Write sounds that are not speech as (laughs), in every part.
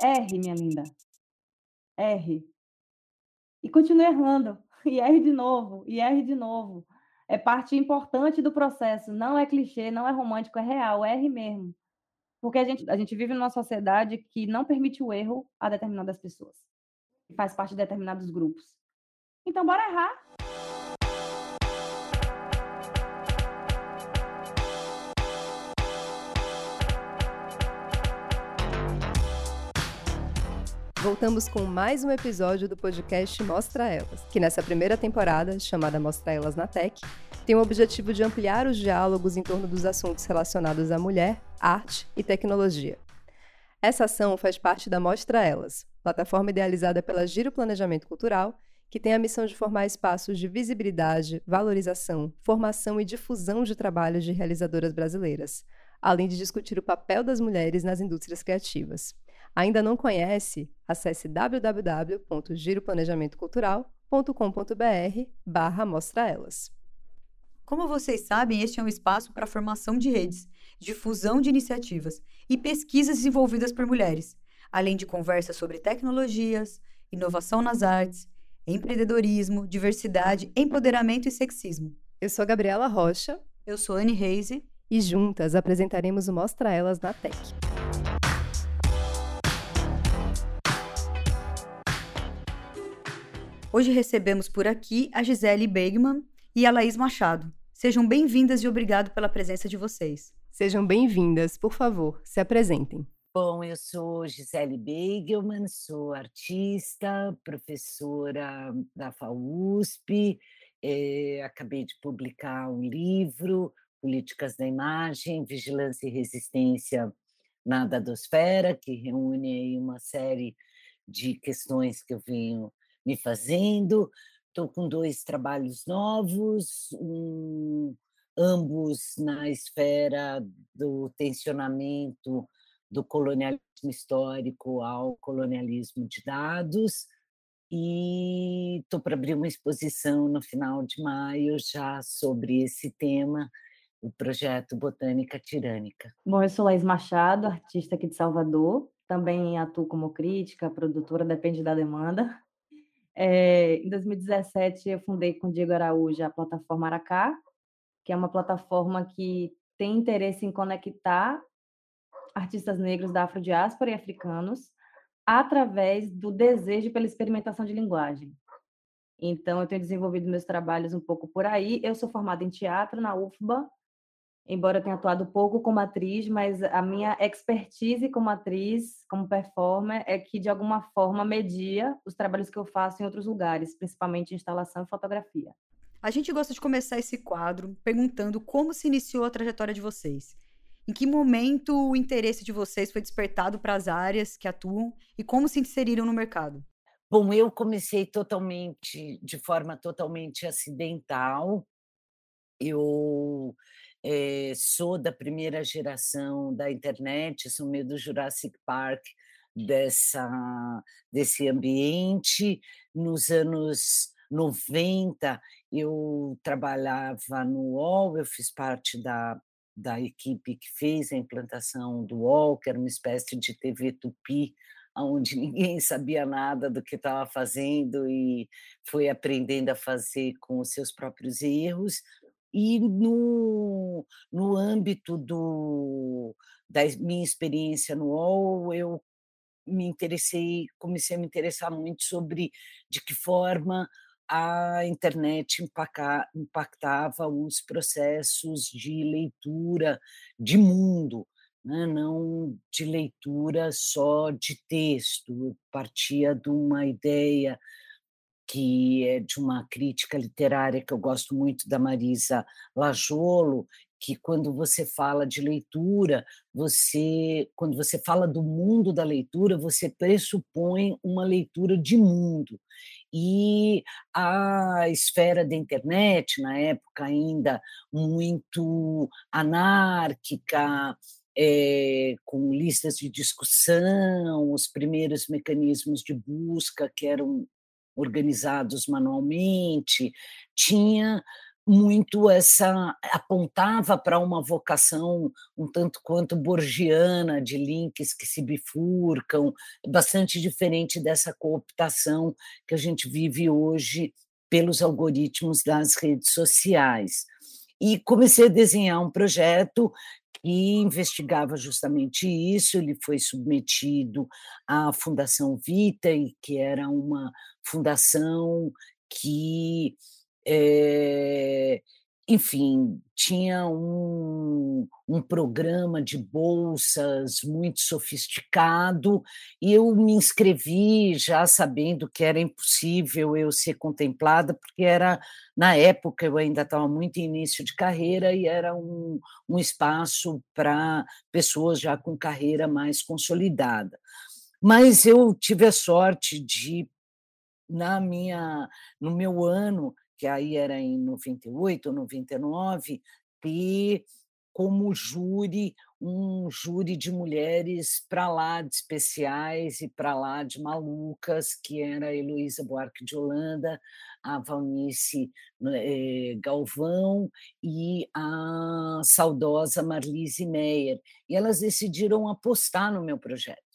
erre, minha linda. Erre. E continue errando, (laughs) e erre de novo, e erre de novo. É parte importante do processo, não é clichê, não é romântico, é real, erre mesmo. Porque a gente a gente vive numa sociedade que não permite o erro a determinadas pessoas, que faz parte de determinados grupos. Então bora errar. Voltamos com mais um episódio do podcast Mostra Elas, que nessa primeira temporada, chamada Mostra Elas na Tech, tem o objetivo de ampliar os diálogos em torno dos assuntos relacionados à mulher, arte e tecnologia. Essa ação faz parte da Mostra Elas, plataforma idealizada pela Giro Planejamento Cultural, que tem a missão de formar espaços de visibilidade, valorização, formação e difusão de trabalhos de realizadoras brasileiras, além de discutir o papel das mulheres nas indústrias criativas. Ainda não conhece? Acesse www.giroplanejamentocultural.com.br barra Mostra Elas. Como vocês sabem, este é um espaço para formação de redes, difusão de iniciativas e pesquisas desenvolvidas por mulheres, além de conversas sobre tecnologias, inovação nas artes, empreendedorismo, diversidade, empoderamento e sexismo. Eu sou a Gabriela Rocha. Eu sou Anne Reise. E juntas apresentaremos o Mostra Elas na Tech. Hoje recebemos por aqui a Gisele Begman e a Laís Machado. Sejam bem-vindas e obrigado pela presença de vocês. Sejam bem-vindas, por favor, se apresentem. Bom, eu sou Gisele Begelman, sou artista, professora da FAUSP, eh, acabei de publicar um livro, Políticas da Imagem, Vigilância e Resistência na Dadosfera, que reúne uma série de questões que eu venho me fazendo. Estou com dois trabalhos novos, um, ambos na esfera do tensionamento do colonialismo histórico ao colonialismo de dados. E estou para abrir uma exposição no final de maio já sobre esse tema, o projeto Botânica Tirânica. Bom, eu sou Laís Machado, artista aqui de Salvador. Também atuo como crítica, produtora, depende da demanda. É, em 2017, eu fundei com o Diego Araújo a plataforma Aracá, que é uma plataforma que tem interesse em conectar artistas negros da afrodiáspora e africanos através do desejo pela experimentação de linguagem. Então, eu tenho desenvolvido meus trabalhos um pouco por aí. Eu sou formada em teatro na UFBA, embora eu tenha atuado pouco como atriz, mas a minha expertise como atriz, como performer, é que de alguma forma media os trabalhos que eu faço em outros lugares, principalmente instalação e fotografia. A gente gosta de começar esse quadro perguntando como se iniciou a trajetória de vocês. Em que momento o interesse de vocês foi despertado para as áreas que atuam e como se inseriram no mercado? Bom, eu comecei totalmente, de forma totalmente acidental. Eu é, sou da primeira geração da internet, sou meio do Jurassic Park dessa, desse ambiente. Nos anos 90, eu trabalhava no UOL, eu fiz parte da, da equipe que fez a implantação do UOL, que era uma espécie de TV Tupi, onde (laughs) ninguém sabia nada do que estava fazendo e foi aprendendo a fazer com os seus próprios erros. E no, no âmbito do, da minha experiência no UOL, eu me interessei, comecei a me interessar muito sobre de que forma a internet impactava os processos de leitura de mundo, né? não de leitura só de texto, partia de uma ideia que é de uma crítica literária que eu gosto muito da Marisa Lajolo, que quando você fala de leitura, você quando você fala do mundo da leitura, você pressupõe uma leitura de mundo. E a esfera da internet, na época ainda muito anárquica, é, com listas de discussão, os primeiros mecanismos de busca que eram organizados manualmente, tinha muito essa apontava para uma vocação um tanto quanto borgiana de links que se bifurcam, bastante diferente dessa cooptação que a gente vive hoje pelos algoritmos das redes sociais. E comecei a desenhar um projeto que investigava justamente isso. Ele foi submetido à Fundação Vita, que era uma fundação que é, enfim, tinha um, um programa de bolsas muito sofisticado, e eu me inscrevi já sabendo que era impossível eu ser contemplada, porque era, na época, eu ainda estava muito início de carreira e era um, um espaço para pessoas já com carreira mais consolidada. Mas eu tive a sorte de, na minha, no meu ano, que aí era em 98 ou 99, ter como júri um júri de mulheres para lá de especiais e para lá de malucas, que era a Heloísa Buarque de Holanda, a Valnice eh, Galvão e a saudosa Marlise Meyer. E elas decidiram apostar no meu projeto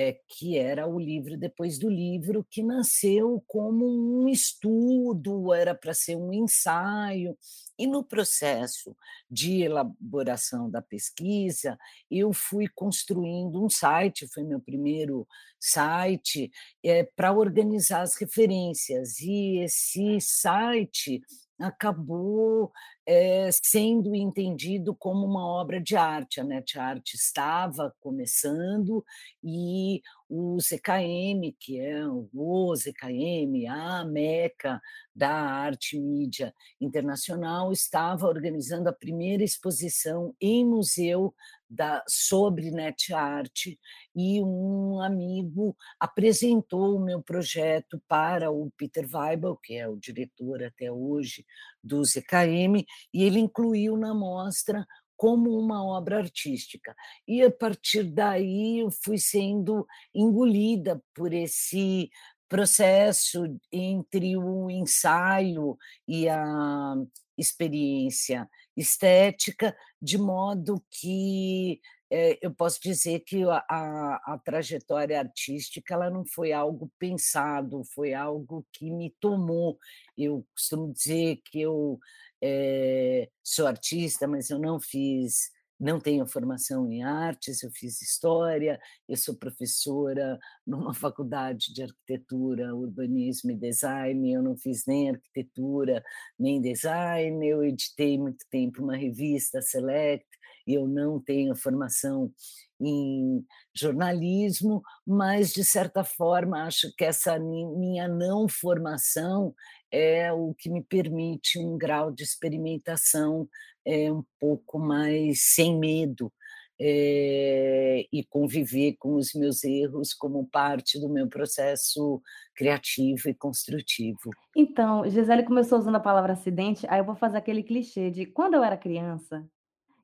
é, que era o livro depois do livro, que nasceu como um estudo, era para ser um ensaio, e no processo de elaboração da pesquisa, eu fui construindo um site, foi meu primeiro site, é, para organizar as referências, e esse site acabou é, sendo entendido como uma obra de arte. A NET Art estava começando e o ZKM, que é o ZKM, a meca da arte mídia internacional, estava organizando a primeira exposição em museu da, sobre net art e um amigo apresentou o meu projeto para o Peter Weibel, que é o diretor até hoje do ZKM, e ele incluiu na mostra como uma obra artística. E a partir daí eu fui sendo engolida por esse processo entre o ensaio e a experiência estética, de modo que é, eu posso dizer que a, a, a, trajetória artística ela não foi algo pensado, foi algo que me tomou. Eu costumo dizer que eu é, sou artista, mas eu não fiz não tenho formação em artes, eu fiz história, eu sou professora (laughs) numa faculdade de arquitetura, urbanismo e design, eu não fiz nem arquitetura, nem design, eu editei muito tempo uma revista Select, eu não tenho formação em jornalismo, mas de certa forma acho que essa minha não formação é o que me permite um grau de experimentação é, um pouco mais sem medo é, e conviver com os meus erros como parte do meu processo criativo e construtivo. Então, Gisele começou usando a palavra acidente, aí eu vou fazer aquele clichê de quando eu era criança.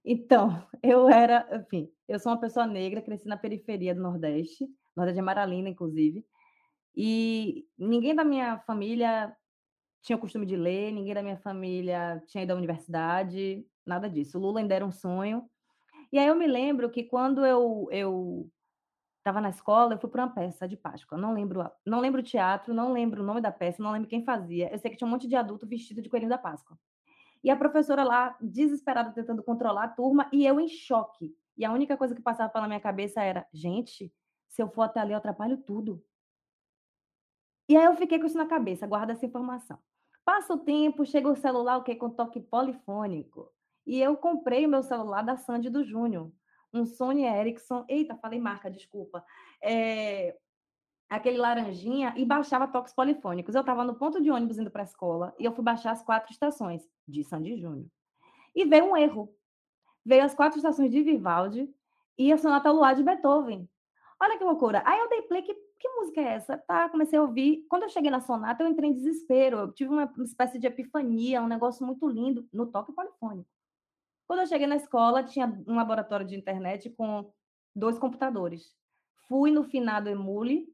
Então, (laughs) eu era, enfim, eu sou uma pessoa negra, cresci na periferia do Nordeste, Nordeste de Maralina, inclusive, e ninguém da minha família tinha o costume de ler, ninguém da minha família tinha ido à universidade, nada disso. O Lula ainda era um sonho. E aí eu me lembro que quando eu eu estava na escola, eu fui para uma peça de Páscoa. Não lembro, não lembro o teatro, não lembro o nome da peça, não lembro quem fazia. Eu sei que tinha um monte de adulto vestido de coelhinho da Páscoa. E a professora lá, desesperada, tentando controlar a turma, e eu em choque. E a única coisa que passava pela minha cabeça era: gente, se eu for até ali, eu atrapalho tudo. E aí eu fiquei com isso na cabeça, guarda essa informação. Passa o tempo, chega o celular, o que com toque polifônico. E eu comprei o meu celular da Sandy do Júnior, um Sony Ericsson. Eita, falei marca, desculpa. É, aquele laranjinha e baixava toques polifônicos. Eu estava no ponto de ônibus indo para a escola e eu fui baixar as quatro estações de Sandy Júnior. E veio um erro. Veio as quatro estações de Vivaldi e a Sonata Luar de Beethoven. Olha que loucura. Aí eu dei play, que, que música é essa? Tá, comecei a ouvir. Quando eu cheguei na sonata, eu entrei em desespero. Eu tive uma espécie de epifania, um negócio muito lindo no toque polifônico. Quando eu cheguei na escola, tinha um laboratório de internet com dois computadores. Fui no finado Emule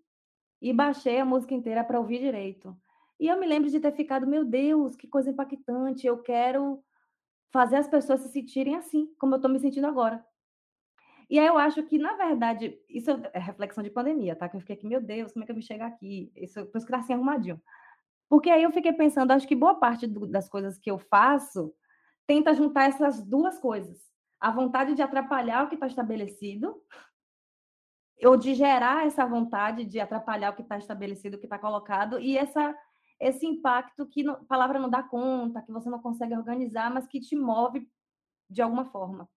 e baixei a música inteira para ouvir direito. E eu me lembro de ter ficado: "Meu Deus, que coisa impactante, eu quero fazer as pessoas se sentirem assim, como eu estou me sentindo agora". E aí eu acho que, na verdade, isso é reflexão de pandemia, tá, que eu fiquei aqui: "Meu Deus, como é que eu vim chegar aqui?". Isso por isso que tá assim arrumadinho. Porque aí eu fiquei pensando, acho que boa parte do das coisas que eu faço, tenta juntar essas 2 coisas, a vontade de atrapalhar o que está estabelecido ou de gerar essa vontade de atrapalhar o que está estabelecido, o que está colocado, e essa esse impacto que no palavra não dá conta, que você não consegue organizar, mas que te move de alguma forma.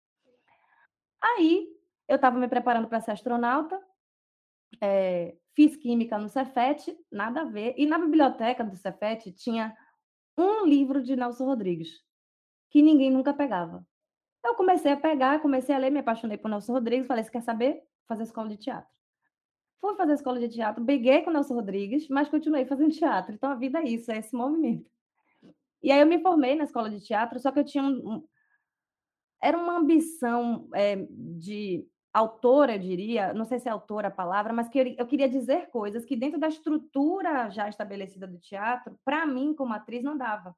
Aí, eu estava me preparando para ser astronauta, eh, fiz química no Cefet, nada a ver, e na biblioteca do Cefet tinha um livro de Nelson Rodrigues, que ninguém nunca pegava. Eu comecei a pegar, comecei a ler, me apaixonei por Nelson Rodrigues, falei: "Você quer saber? Fazer escola de teatro". Fui fazer escola de teatro, briguei com Nelson Rodrigues, mas continuei fazendo teatro, então a vida é isso, é esse movimento. E aí eu me formei na escola de teatro, só que eu tinha um um era uma ambição, eh, de autora, eu diria, não sei se é autora a palavra, mas que eu eu queria dizer coisas que dentro da estrutura já estabelecida do teatro, para mim como atriz não dava.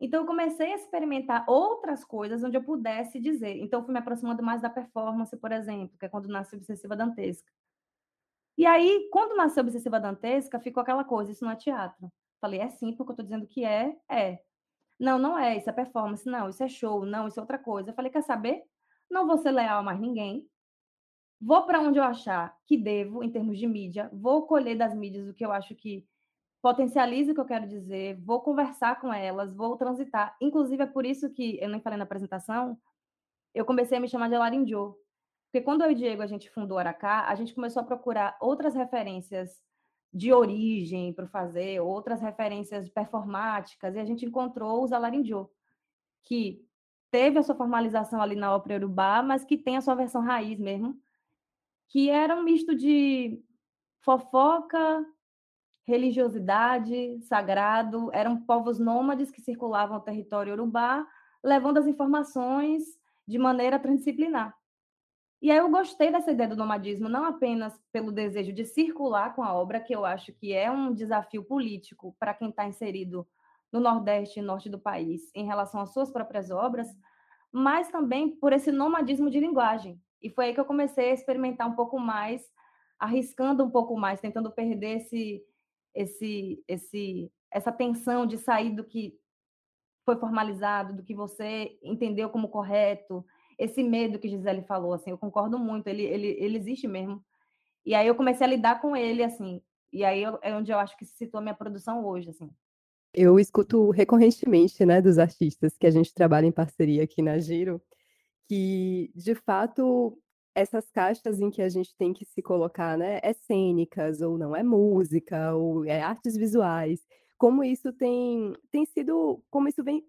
Então eu comecei a experimentar outras coisas onde eu pudesse dizer, então eu fui me aproximando mais da performance, por exemplo, que é quando nasce Obsessiva Dantesca. E aí, quando nasceu Obsessiva Dantesca, ficou aquela coisa: "Isso não é teatro". Falei: "É sim, porque eu estou dizendo que é, é". "Não, não é, isso é performance". "Não, isso é show". "Não, isso é outra coisa". Eu falei: "Quer saber? Não vou ser leal a mais ninguém, vou para onde eu achar que devo, em termos de mídia, vou colher das mídias o que eu acho que potencializa o que eu quero dizer, vou conversar com elas, vou transitar". Inclusive é por isso que, eu nem falei na apresentação, eu comecei a me chamar de Larinjô, porque quando eu e o Diego a gente fundou Aracá, a gente começou a procurar outras referências de origem para fazer, outras referências performáticas, e a gente encontrou os Alarinjô, que teve a sua formalização ali na ópera iorubá, mas que tem a sua versão raiz mesmo, que era um misto de fofoca, religiosidade, sagrado, eram povos nômades que circulavam o território iorubá, levando as informações de maneira transdisciplinar. E aí eu gostei dessa ideia do nomadismo, não apenas pelo desejo de circular com a obra, que eu acho que é um desafio político para quem está inserido no Nordeste e Norte do país, em relação às suas próprias obras, mas também por esse nomadismo de linguagem. E foi aí que eu comecei a experimentar um pouco mais, arriscando um pouco mais, tentando perder esse esse esse essa tensão de sair do que foi formalizado, do que você entendeu como correto, esse medo que Gisele falou, assim, eu concordo muito, ele ele ele existe mesmo. E aí eu comecei a lidar com ele, assim, e aí eu é onde eu acho que se situa a minha produção hoje, assim. Eu escuto recorrentemente, né, dos artistas que a gente trabalha em parceria aqui na Giro, que de fato essas caixas em que a gente tem que se colocar, né, é cênicas ou não é música ou é artes visuais, como isso tem tem sido como isso vem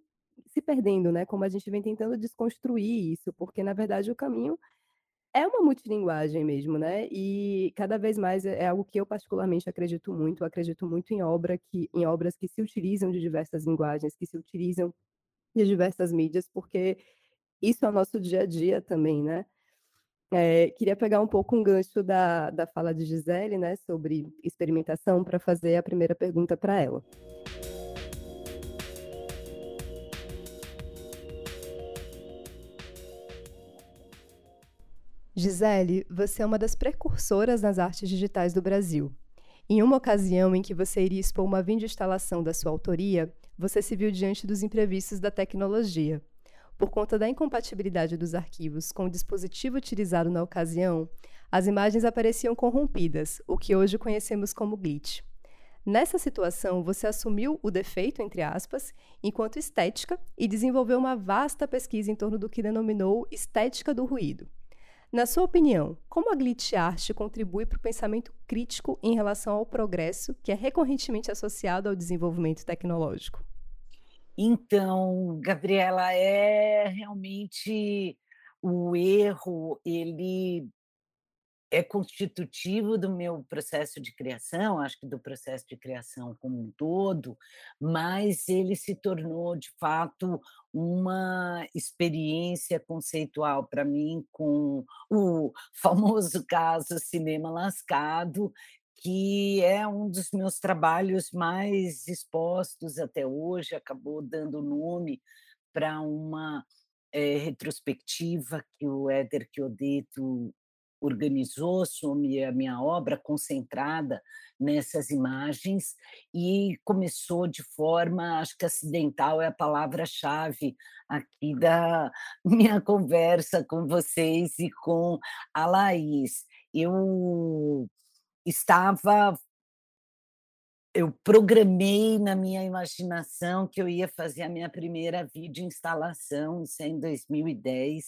se perdendo, né, como a gente vem tentando desconstruir isso, porque na verdade o caminho é uma multilinguagem mesmo, né, e cada vez mais é é algo que eu particularmente acredito muito, acredito muito em obra que em obras que se utilizam de diversas linguagens, que se utilizam de diversas mídias, porque isso é o nosso dia a dia também, né. Eh, queria pegar um pouco um gancho da da fala de Gisele, né, sobre experimentação, para fazer a primeira pergunta para ela. Gisele, você é uma das precursoras nas artes digitais do Brasil. Em uma ocasião em que você iria expor uma videoinstalação da sua autoria, você se viu diante dos imprevistos da tecnologia. Por conta da incompatibilidade dos arquivos com o dispositivo utilizado na ocasião, as imagens apareciam corrompidas, o que hoje conhecemos como glitch. Nessa situação, você assumiu o defeito, entre aspas, enquanto estética e desenvolveu uma vasta pesquisa em torno do que denominou estética do ruído. Na sua opinião, como a glitch art contribui para o pensamento crítico em relação ao progresso que é recorrentemente associado ao desenvolvimento tecnológico? Então, Gabriela, é realmente o erro, ele é constitutivo do meu processo de criação, acho que do processo de criação como um todo, mas ele se tornou, de fato, uma experiência conceitual para mim com o (laughs) famoso caso Cinema Lascado, que é um dos meus trabalhos mais expostos até hoje, acabou dando nome para uma, eh, retrospectiva que o Éder Chiodeto organizou sobre a minha obra, concentrada nessas imagens, e começou de forma, acho que acidental é a palavra-chave aqui da (laughs) minha conversa com vocês e com a Laís. Eu estava eu programei na minha imaginação que eu ia fazer a minha primeira videoinstalação, isso é em 2010,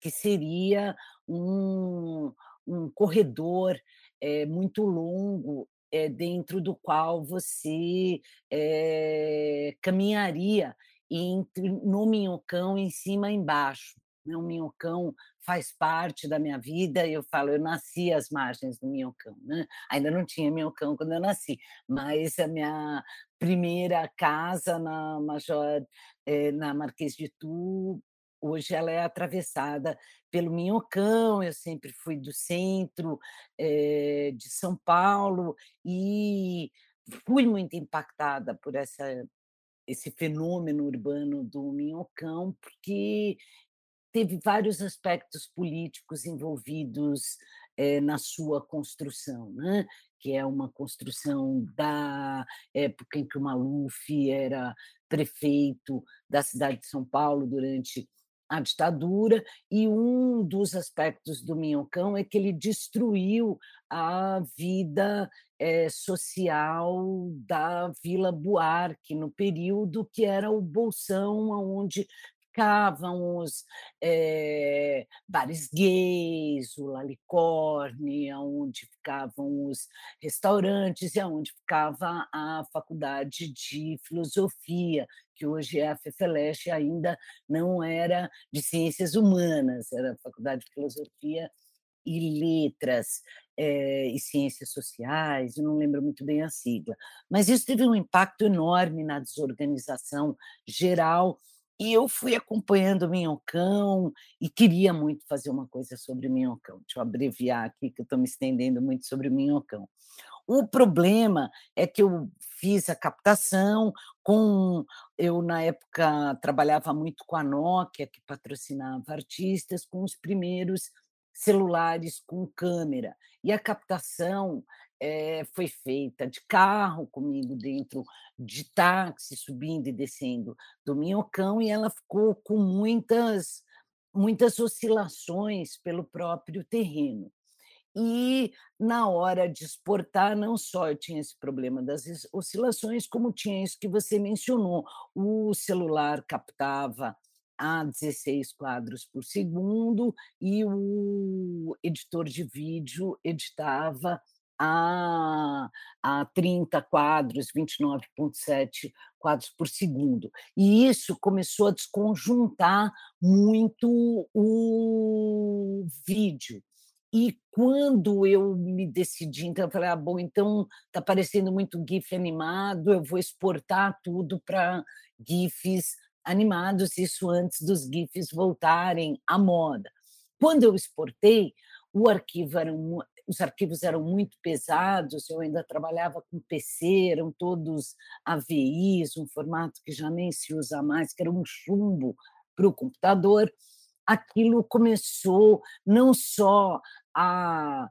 que seria um um corredor, eh, muito longo, eh, dentro do qual você, eh, caminharia entre no minhocão, em cima e embaixo, né, o minhocão faz parte da minha vida eu falo, eu nasci às margens do minhocão, né, ainda não tinha minhocão quando eu nasci, mas a minha primeira casa na Major eh, na Marquês de Itu, hoje ela é atravessada pelo minhocão, eu sempre fui do centro, eh, de São Paulo, e fui muito impactada por essa esse fenômeno urbano do minhocão, porque teve vários aspectos políticos envolvidos, eh, na sua construção, né, que é uma construção da época em que o Maluf era prefeito da cidade de São Paulo durante a ditadura, e um dos aspectos do Minhocão é que ele destruiu a vida, eh, social da Vila Buarque, no período que era o Bolsão, aonde ficavam os, eh, bares gays, o Lalicorne, aonde ficavam os restaurantes e aonde ficava a faculdade de filosofia, que hoje é a FEFELESH, ainda não era de ciências humanas, era a faculdade de filosofia e letras, eh, e ciências sociais, eu não lembro muito bem a sigla, mas isso teve um impacto enorme na desorganização geral e eu fui acompanhando o Minhocão e queria muito fazer uma coisa sobre o Minhocão. Deixa eu abreviar aqui, que eu estou me estendendo muito sobre o Minhocão. O problema é que eu fiz a captação com eu, na época, trabalhava muito com a Nokia, que patrocinava artistas, com os primeiros celulares com câmera. E a captação eh, foi feita de carro comigo dentro de táxi, subindo e descendo do Minhocão, e ela ficou com muitas muitas oscilações pelo próprio terreno. E, na hora de exportar, não só tinha esse problema das oscilações, como tinha isso que você mencionou, o celular captava a 16 quadros por segundo e o editor de vídeo editava a, a 30 quadros, 29,7 quadros por segundo. E isso começou a desconjuntar muito o vídeo. E quando eu me decidi, então eu falei: "Ah, bom, então está parecendo muito GIF animado, eu vou exportar tudo para GIFs animados", isso antes dos GIFs voltarem à moda. Quando eu exportei, o arquivo era um os arquivos eram muito pesados, eu ainda trabalhava com PC, eram todos AVIs, um formato que já nem se usa mais, que era um chumbo para o computador. Aquilo começou não só a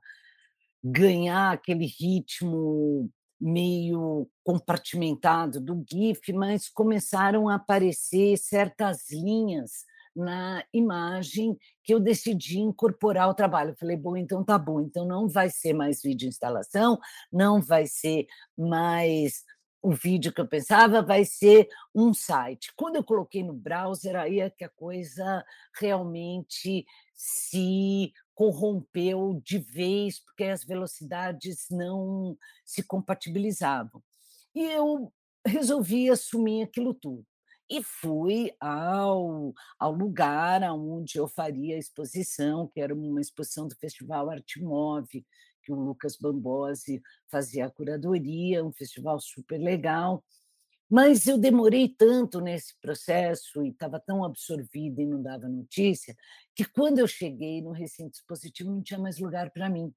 ganhar aquele ritmo meio compartimentado do GIF, mas começaram a aparecer certas linhas na imagem que eu decidi incorporar ao trabalho. falei: "Bom, então tá bom, então não vai ser mais vídeo instalação, não vai ser mais o vídeo que eu pensava, vai ser um site". Quando eu coloquei no browser, aí é que a coisa realmente se corrompeu de vez, porque as velocidades não se compatibilizavam. E eu resolvi assumir aquilo tudo. E fui ao ao lugar aonde eu faria a exposição, que era uma exposição do Festival Artemove, que o Lucas Bambosi fazia a curadoria, um festival super legal. Mas eu demorei tanto nesse processo e estava tão absorvida e não dava notícia, que quando eu cheguei no recinto expositivo não tinha mais lugar para mim.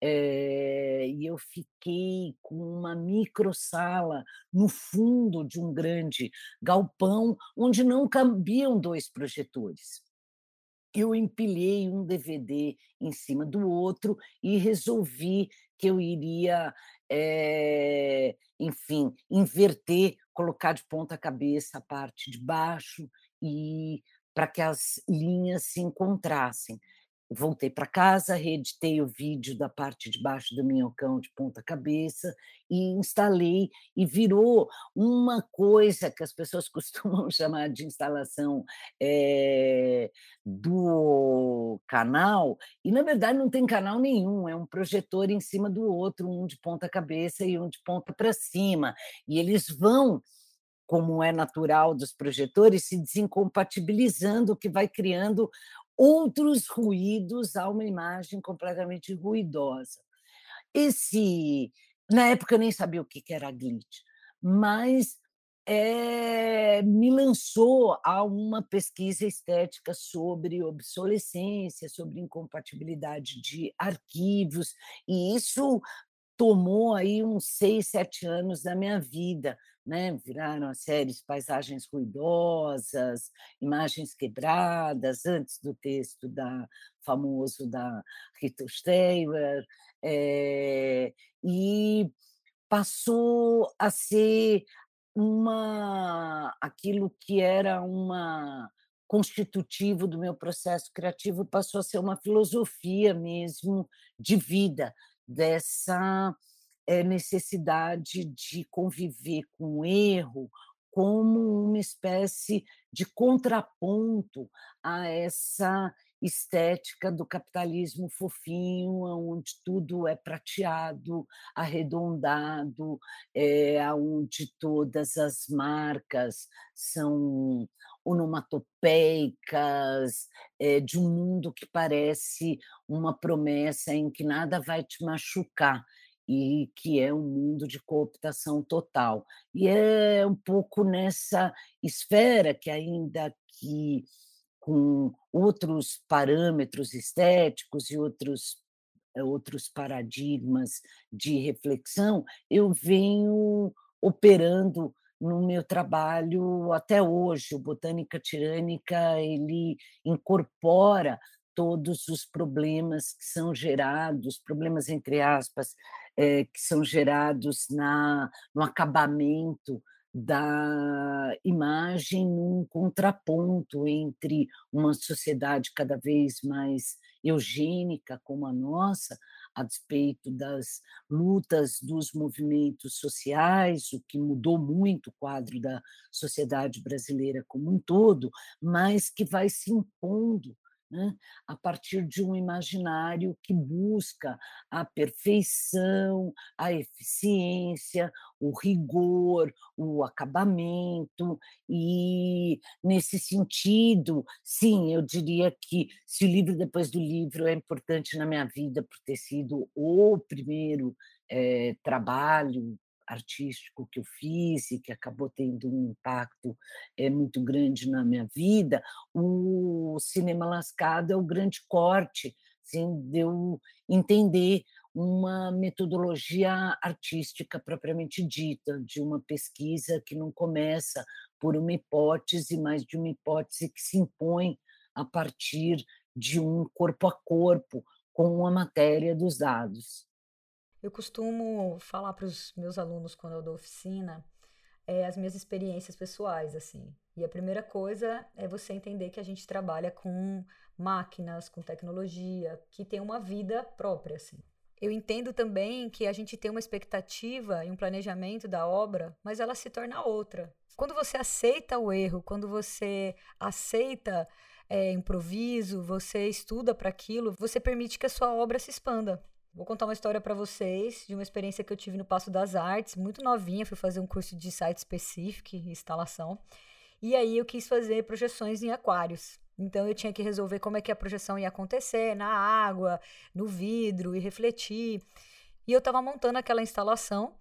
Eh, e eu fiquei com uma microsala no fundo de um grande galpão, onde não cabiam 2 projetores. Eu empilhei um DVD em cima do outro e resolvi que eu iria, eh, enfim, inverter, colocar de ponta cabeça a parte de baixo e para que as linhas se encontrassem. Voltei para casa, reeditei o vídeo da parte de baixo do minhocão de ponta cabeça e instalei, e virou uma coisa que as pessoas (laughs) costumam chamar de instalação, eh, do canal, e na verdade não tem canal nenhum, é um projetor em cima do outro, um de ponta cabeça e um de ponta para cima, e eles vão como é natural dos projetores, se desincompatibilizando, o que vai criando outros ruídos a uma imagem completamente ruidosa. Esse na época eu nem sabia o que era glitch, mas, eh, me lançou a uma pesquisa estética sobre obsolescência, sobre incompatibilidade de arquivos, e isso tomou aí uns 6, 7 anos da minha vida, né, viraram as séries Paisagens Ruidosas, Imagens Quebradas, antes do texto da famoso da Rita Steiler, eh, e passou a ser uma aquilo que era uma constitutivo do meu processo criativo, passou a ser uma filosofia mesmo de vida, dessa eh, necessidade de conviver com o erro como uma espécie de contraponto a essa estética do capitalismo fofinho, onde tudo é prateado, arredondado, é, onde todas as marcas são onomatopeicas, é, de um mundo que parece uma promessa em que nada vai te machucar e que é um mundo de cooptação total. E é um pouco nessa esfera que ainda que com outros parâmetros estéticos e outros eh, outros paradigmas de reflexão, eu venho operando no meu trabalho até hoje. O Botânica Tirânica, ele incorpora todos os problemas que são gerados, problemas entre aspas, eh, que são gerados na no acabamento da imagem num contraponto entre uma sociedade cada vez mais eugênica como a nossa, a despeito das lutas dos movimentos sociais, o que mudou muito o quadro da sociedade brasileira como um todo, mas que vai se impondo né, a partir de um imaginário que busca a perfeição, a eficiência, o rigor, o acabamento, e nesse sentido, sim, eu diria que se o livro depois do livro é importante na minha vida por ter sido o primeiro eh, trabalho artístico que eu fiz e que acabou tendo um impacto é, muito grande na minha vida, o Cinema Lascado é o grande corte, assim, de eu entender uma metodologia artística propriamente dita, de uma pesquisa que não começa por uma hipótese, mas de uma hipótese que se impõe a partir de um corpo a corpo com a matéria dos dados. Eu costumo falar para os meus alunos quando eu dou oficina é, as minhas experiências pessoais, assim. E a primeira coisa é você entender que a gente trabalha com máquinas, com tecnologia, que tem uma vida própria, assim. Eu entendo também que a gente tem uma expectativa e um planejamento da obra, mas ela se torna outra. Quando você aceita o erro, quando você aceita é, improviso, você estuda para aquilo, você permite que a sua obra se expanda. Vou contar uma história para vocês de uma experiência que eu tive no Passo das Artes, muito novinha, fui fazer um curso de site específico, instalação. E aí eu quis fazer projeções em aquários. Então eu tinha que resolver como é que a projeção ia acontecer na água, no vidro e refletir. E eu estava montando aquela instalação.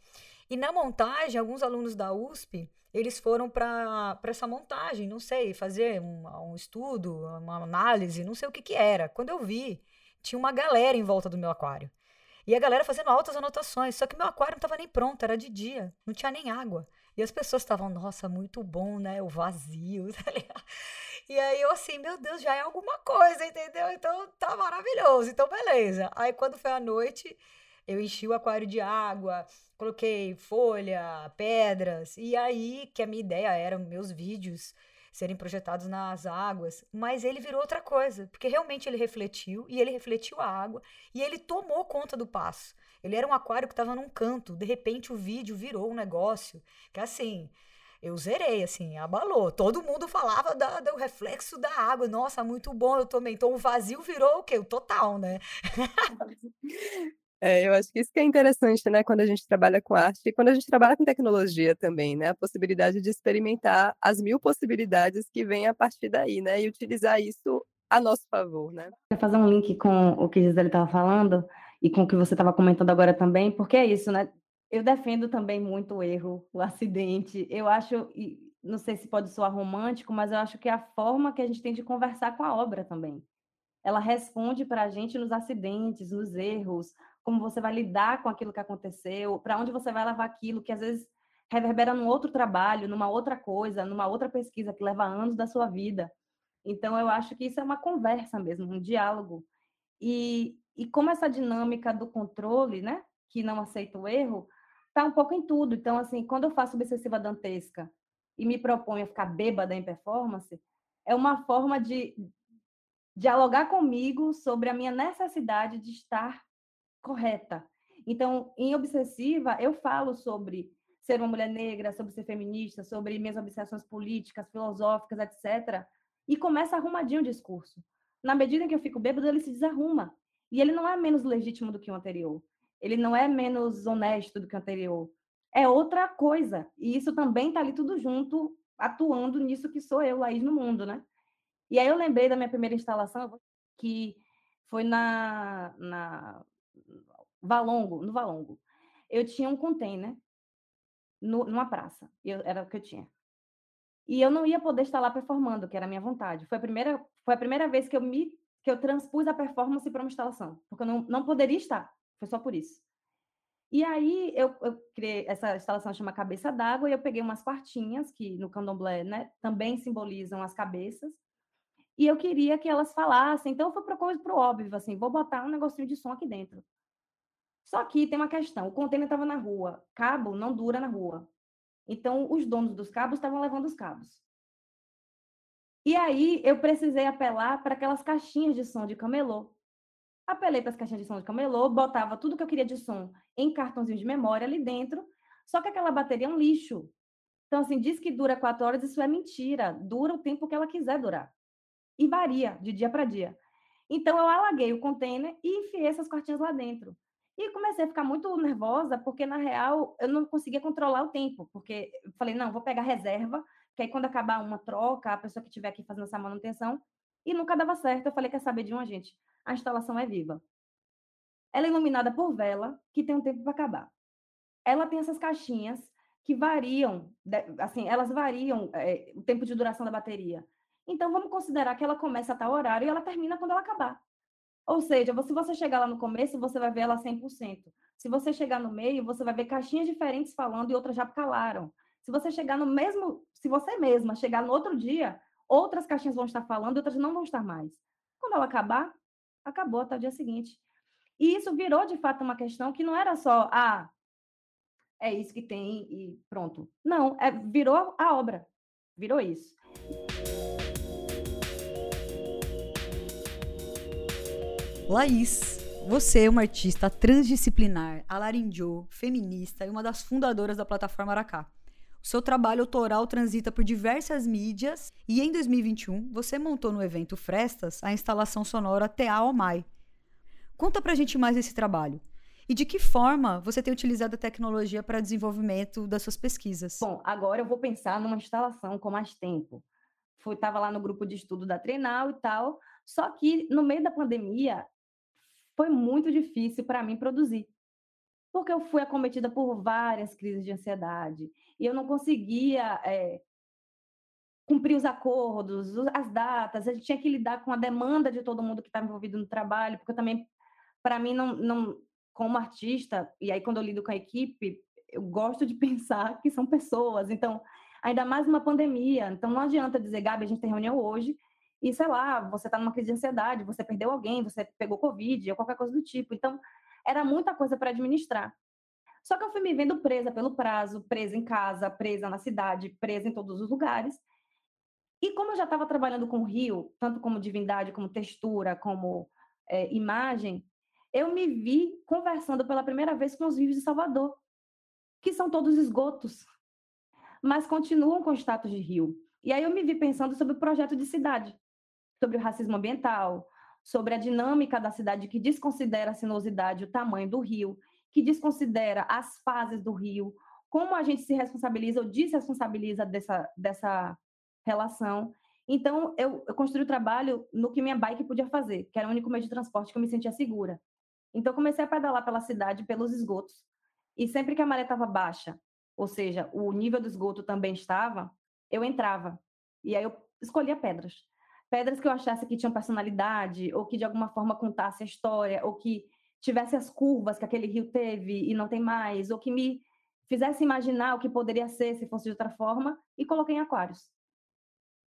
E na montagem, alguns alunos da USP, eles foram para essa montagem, não sei, fazer um, um estudo, uma análise, não sei o que que era. Quando eu vi, tinha uma galera em volta do meu aquário. E a galera fazendo altas anotações. Só que meu aquário não estava nem pronto, era de dia, não tinha nem água. E as pessoas estavam, nossa, muito bom, né? O vazio, (laughs) tá ligado? E aí eu assim, meu Deus, já é alguma coisa, entendeu? Então tá maravilhoso, então beleza. Aí quando foi a noite, eu enchi o aquário de água, coloquei folha, pedras, e aí que a minha ideia era meus vídeos serem projetados nas águas, mas ele virou outra coisa, porque realmente ele refletiu e ele refletiu a água e ele tomou conta do passo. Ele era um aquário que estava num canto, de repente o vídeo virou um negócio que assim, eu zerei, assim, abalou. Todo mundo falava da, do reflexo da água. Nossa, muito bom, eu tomei. Então o vazio virou o quê? O total, né? (laughs) É, eu acho que isso que é interessante, né, quando a gente trabalha com arte e quando a gente trabalha com tecnologia também, né, a possibilidade de experimentar as mil possibilidades que vêm a partir daí, né, e utilizar isso a nosso favor, né. Fazer um link com o que Gisele estava falando e com o que você estava comentando agora também, porque é isso, né, eu defendo também muito o erro, o acidente, eu acho, não sei se pode soar romântico, mas eu acho que é a forma que a gente tem de conversar com a obra também. Ela responde para a gente nos acidentes, nos erros, como você vai lidar com aquilo que aconteceu, para onde você vai levar aquilo que às vezes reverbera num outro trabalho, numa outra coisa, numa outra pesquisa que leva anos da sua vida. Então, eu acho que isso é uma conversa mesmo, um diálogo. E, e como essa dinâmica do controle, né, que não aceita o erro, tá um pouco em tudo. Então, assim, quando eu faço obsessiva dantesca e me proponho a ficar bêbada em performance, é uma forma de dialogar comigo sobre a minha necessidade de estar correta. Então, em Obsessiva, eu falo sobre ser uma mulher negra, sobre ser feminista, sobre minhas obsessões políticas, filosóficas, etc. E começa arrumadinho o discurso. Na medida em que eu fico bêbado, ele se desarruma. E ele não é menos legítimo do que o anterior. Ele não é menos honesto do que o anterior. É outra coisa. E isso também está ali tudo junto, atuando nisso que sou eu, Laís, no mundo, né? E aí eu lembrei da minha primeira instalação, que foi na, na Valongo, no Valongo. Eu tinha um container no, numa praça, eu, era o que eu tinha. E eu não ia poder estar lá performando, que era a minha vontade. Foi a primeira, foi a primeira vez que eu me que eu transpus a performance para uma instalação, porque eu não, não poderia estar. Foi só por isso. E aí eu, eu criei essa instalação chama Cabeça d'Água e eu peguei umas quartinhas que no candomblé, né, também simbolizam as cabeças. E eu queria que elas falassem, então fui para coisa pro óbvio, assim, vou botar um negocinho de som aqui dentro. Só que tem uma questão: o container estava na rua, cabo não dura na rua. Então, os donos dos cabos estavam levando os cabos. E aí, eu precisei apelar para aquelas caixinhas de som de camelô. Apelei para as caixinhas de som de camelô, botava tudo que eu queria de som em cartãozinho de memória ali dentro, só que aquela bateria é um lixo. Então, assim, diz que dura quatro horas, isso é mentira. Dura o tempo que ela quiser durar. E varia de dia para dia. Então, eu alaguei o container e enfiei essas cortinhas lá dentro. E comecei a ficar muito nervosa, porque na real eu não conseguia controlar o tempo, porque eu falei, não, vou pegar reserva, que aí quando acabar uma troca, a pessoa que estiver aqui fazendo essa manutenção, e nunca dava certo. Eu falei, quer saber de uma, gente? A instalação é viva. Ela é iluminada por vela, que tem um tempo para acabar. Ela tem essas caixinhas que variam, assim, elas variam é, o tempo de duração da bateria. Então, vamos considerar que ela começa a tal horário e ela termina quando ela acabar. Ou seja, se você chegar lá no começo, você vai ver ela 100%. Se você chegar no meio, você vai ver caixinhas diferentes falando e outras já calaram. Se você chegar no mesmo, se você mesma chegar no outro dia, outras caixinhas vão estar falando e outras não vão estar mais. Quando ela acabar, acabou até o dia seguinte. E isso virou de fato uma questão que não era só, ah, é isso que tem e pronto. Não, é, virou a obra. Virou isso. Laís, você é uma artista transdisciplinar, alarindiô, feminista e uma das fundadoras da plataforma Aracá. O seu trabalho autoral transita por diversas mídias e em 2021 você montou no evento Frestas a instalação sonora Tea Omai. Conta pra gente mais desse trabalho. E de que forma você tem utilizado a tecnologia para desenvolvimento das suas pesquisas? Bom, agora eu vou pensar numa instalação com mais tempo. Estava lá no grupo de estudo da Treinal e tal, só que no meio da pandemia foi muito difícil para mim produzir. Porque eu fui acometida por várias crises de ansiedade e eu não conseguia é, cumprir os acordos, as datas, a gente tinha que lidar com a demanda de todo mundo que estava envolvido no trabalho, porque também, para mim, não, não como artista, e aí quando eu lido com a equipe, eu gosto de (laughs) pensar que são pessoas. Então, ainda mais uma pandemia. Então, não adianta dizer, Gabi, a gente tem reunião hoje, e sei lá, você está numa crise de ansiedade, você perdeu alguém, você pegou Covid, ou qualquer coisa do tipo. Então, era muita coisa para administrar. Só que eu fui me vendo presa pelo prazo, presa em casa, presa na cidade, presa em todos os lugares. E como eu já estava trabalhando com rio, tanto como divindade, como textura, como é, imagem, eu me vi conversando pela primeira vez com os rios de Salvador, que são todos esgotos, mas continuam com status de rio. E aí eu me vi pensando sobre o projeto de cidade, sobre o racismo ambiental, sobre a dinâmica da cidade que desconsidera a sinuosidade, o tamanho do rio, que desconsidera as fases do rio, como a gente se responsabiliza ou desresponsabiliza dessa, dessa relação. Então, eu, eu construí o trabalho no que minha bike podia fazer, que era o único meio de transporte que eu me sentia segura. Então, comecei a pedalar pela cidade, pelos esgotos. E sempre que a maré estava baixa, ou seja, o nível do esgoto também estava, eu entrava. E aí eu escolhia pedras. Pedras que eu achasse que tinham personalidade, ou que de alguma forma contasse a história, ou que tivesse as curvas que aquele rio teve e não tem mais, ou que me fizesse imaginar o que poderia ser se fosse de outra forma, e coloquei em aquários.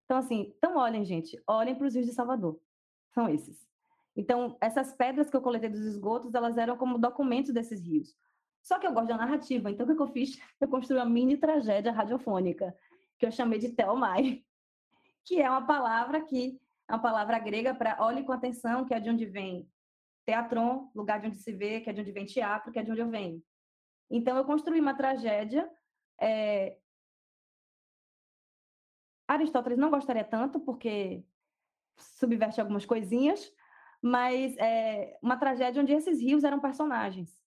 Então, assim, então olhem, gente, olhem para os rios de Salvador. São esses. Então, essas pedras que eu coletei dos esgotos, elas eram como documentos desses rios. Só que eu gosto da narrativa, então o que eu fiz? (laughs) Eu construí uma mini tragédia radiofônica, que eu chamei de Telmai, que é uma palavra que é uma palavra grega para olhe com atenção, que é de onde vem teatron, lugar de onde se vê, que é de onde vem teatro, que é de onde eu venho. Então, eu construí uma tragédia. É... Aristóteles não gostaria tanto, porque subverte algumas coisinhas, mas é uma tragédia onde esses rios eram personagens.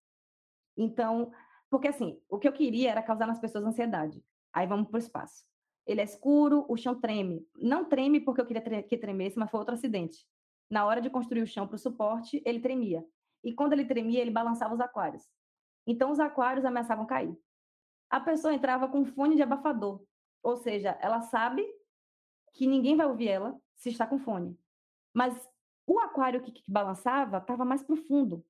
Então, porque assim, o que eu queria era causar nas pessoas ansiedade. Aí vamos para o espaço. Ele é escuro, o chão treme. Não treme porque eu queria que tremesse, mas foi outro acidente. Na hora de construir o chão para o suporte, ele tremia. E quando ele tremia, ele balançava os aquários. Então, os aquários ameaçavam cair. A pessoa entrava com um fone de abafador. Ou seja, ela sabe que ninguém vai ouvir ela se está com fone. Mas o aquário que, que balançava estava mais profundo.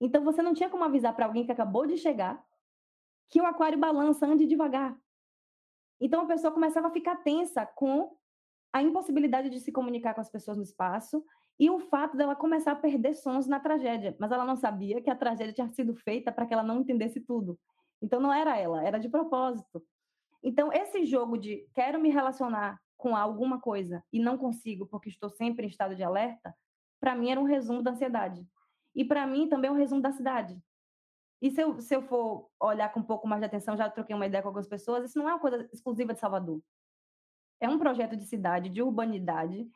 Então, você não tinha como avisar para alguém que acabou de chegar que o aquário balança, ande devagar. Então, a pessoa começava a ficar tensa com a impossibilidade de se comunicar com as pessoas no espaço e o fato dela começar a perder sons na tragédia, mas ela não sabia que a tragédia tinha sido feita para que ela não entendesse tudo. Então não era ela, era de propósito. Então esse jogo de quero me relacionar com alguma coisa e não consigo porque estou sempre em estado de alerta, para mim era um resumo da ansiedade. E para mim também é um resumo da cidade. E se eu, se eu for olhar com um pouco mais de atenção, já troquei uma ideia com algumas pessoas, isso não é uma coisa exclusiva de Salvador. É um projeto de cidade, de urbanidade,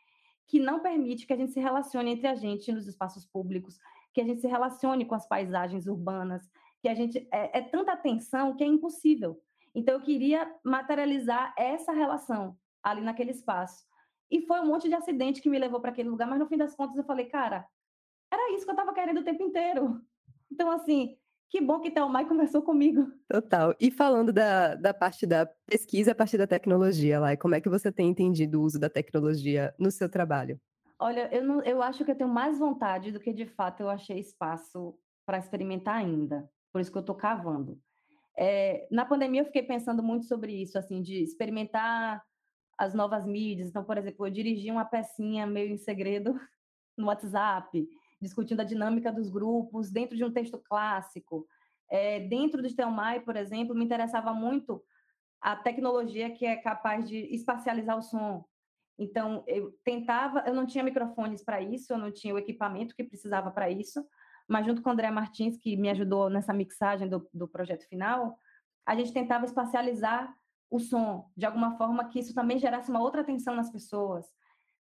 que não permite que a gente se relacione entre a gente nos espaços públicos, que a gente se relacione com as paisagens urbanas, que a gente é, é tanta tensão que é impossível. Então eu queria materializar essa relação ali naquele espaço. E foi um monte de acidente que me levou para aquele lugar, mas no fim das contas eu falei, cara, era isso que eu estava querendo o tempo inteiro. Então assim, que bom que o Mai (laughs) conversou comigo. Total. E falando da, da parte da pesquisa a partir da tecnologia, lá, como é que você tem entendido o uso da tecnologia no seu trabalho? Olha, eu, não, eu acho que eu tenho mais vontade do que de fato eu achei espaço para experimentar ainda. Por isso que eu estou cavando. É, na pandemia eu fiquei pensando muito sobre isso, assim, de experimentar as novas mídias. Então, por exemplo, eu dirigi uma pecinha meio em segredo (laughs) no WhatsApp discutindo a dinâmica dos grupos dentro de um texto clássico. É, dentro do Stelmai, por exemplo, me interessava muito a tecnologia que é capaz de espacializar o som. Então, eu tentava, eu não tinha microfones para isso, eu não tinha o equipamento que precisava para isso, mas junto com o André Martins, que me ajudou nessa mixagem do, do projeto final, a gente tentava espacializar o som, de alguma forma que isso também gerasse uma outra atenção nas pessoas.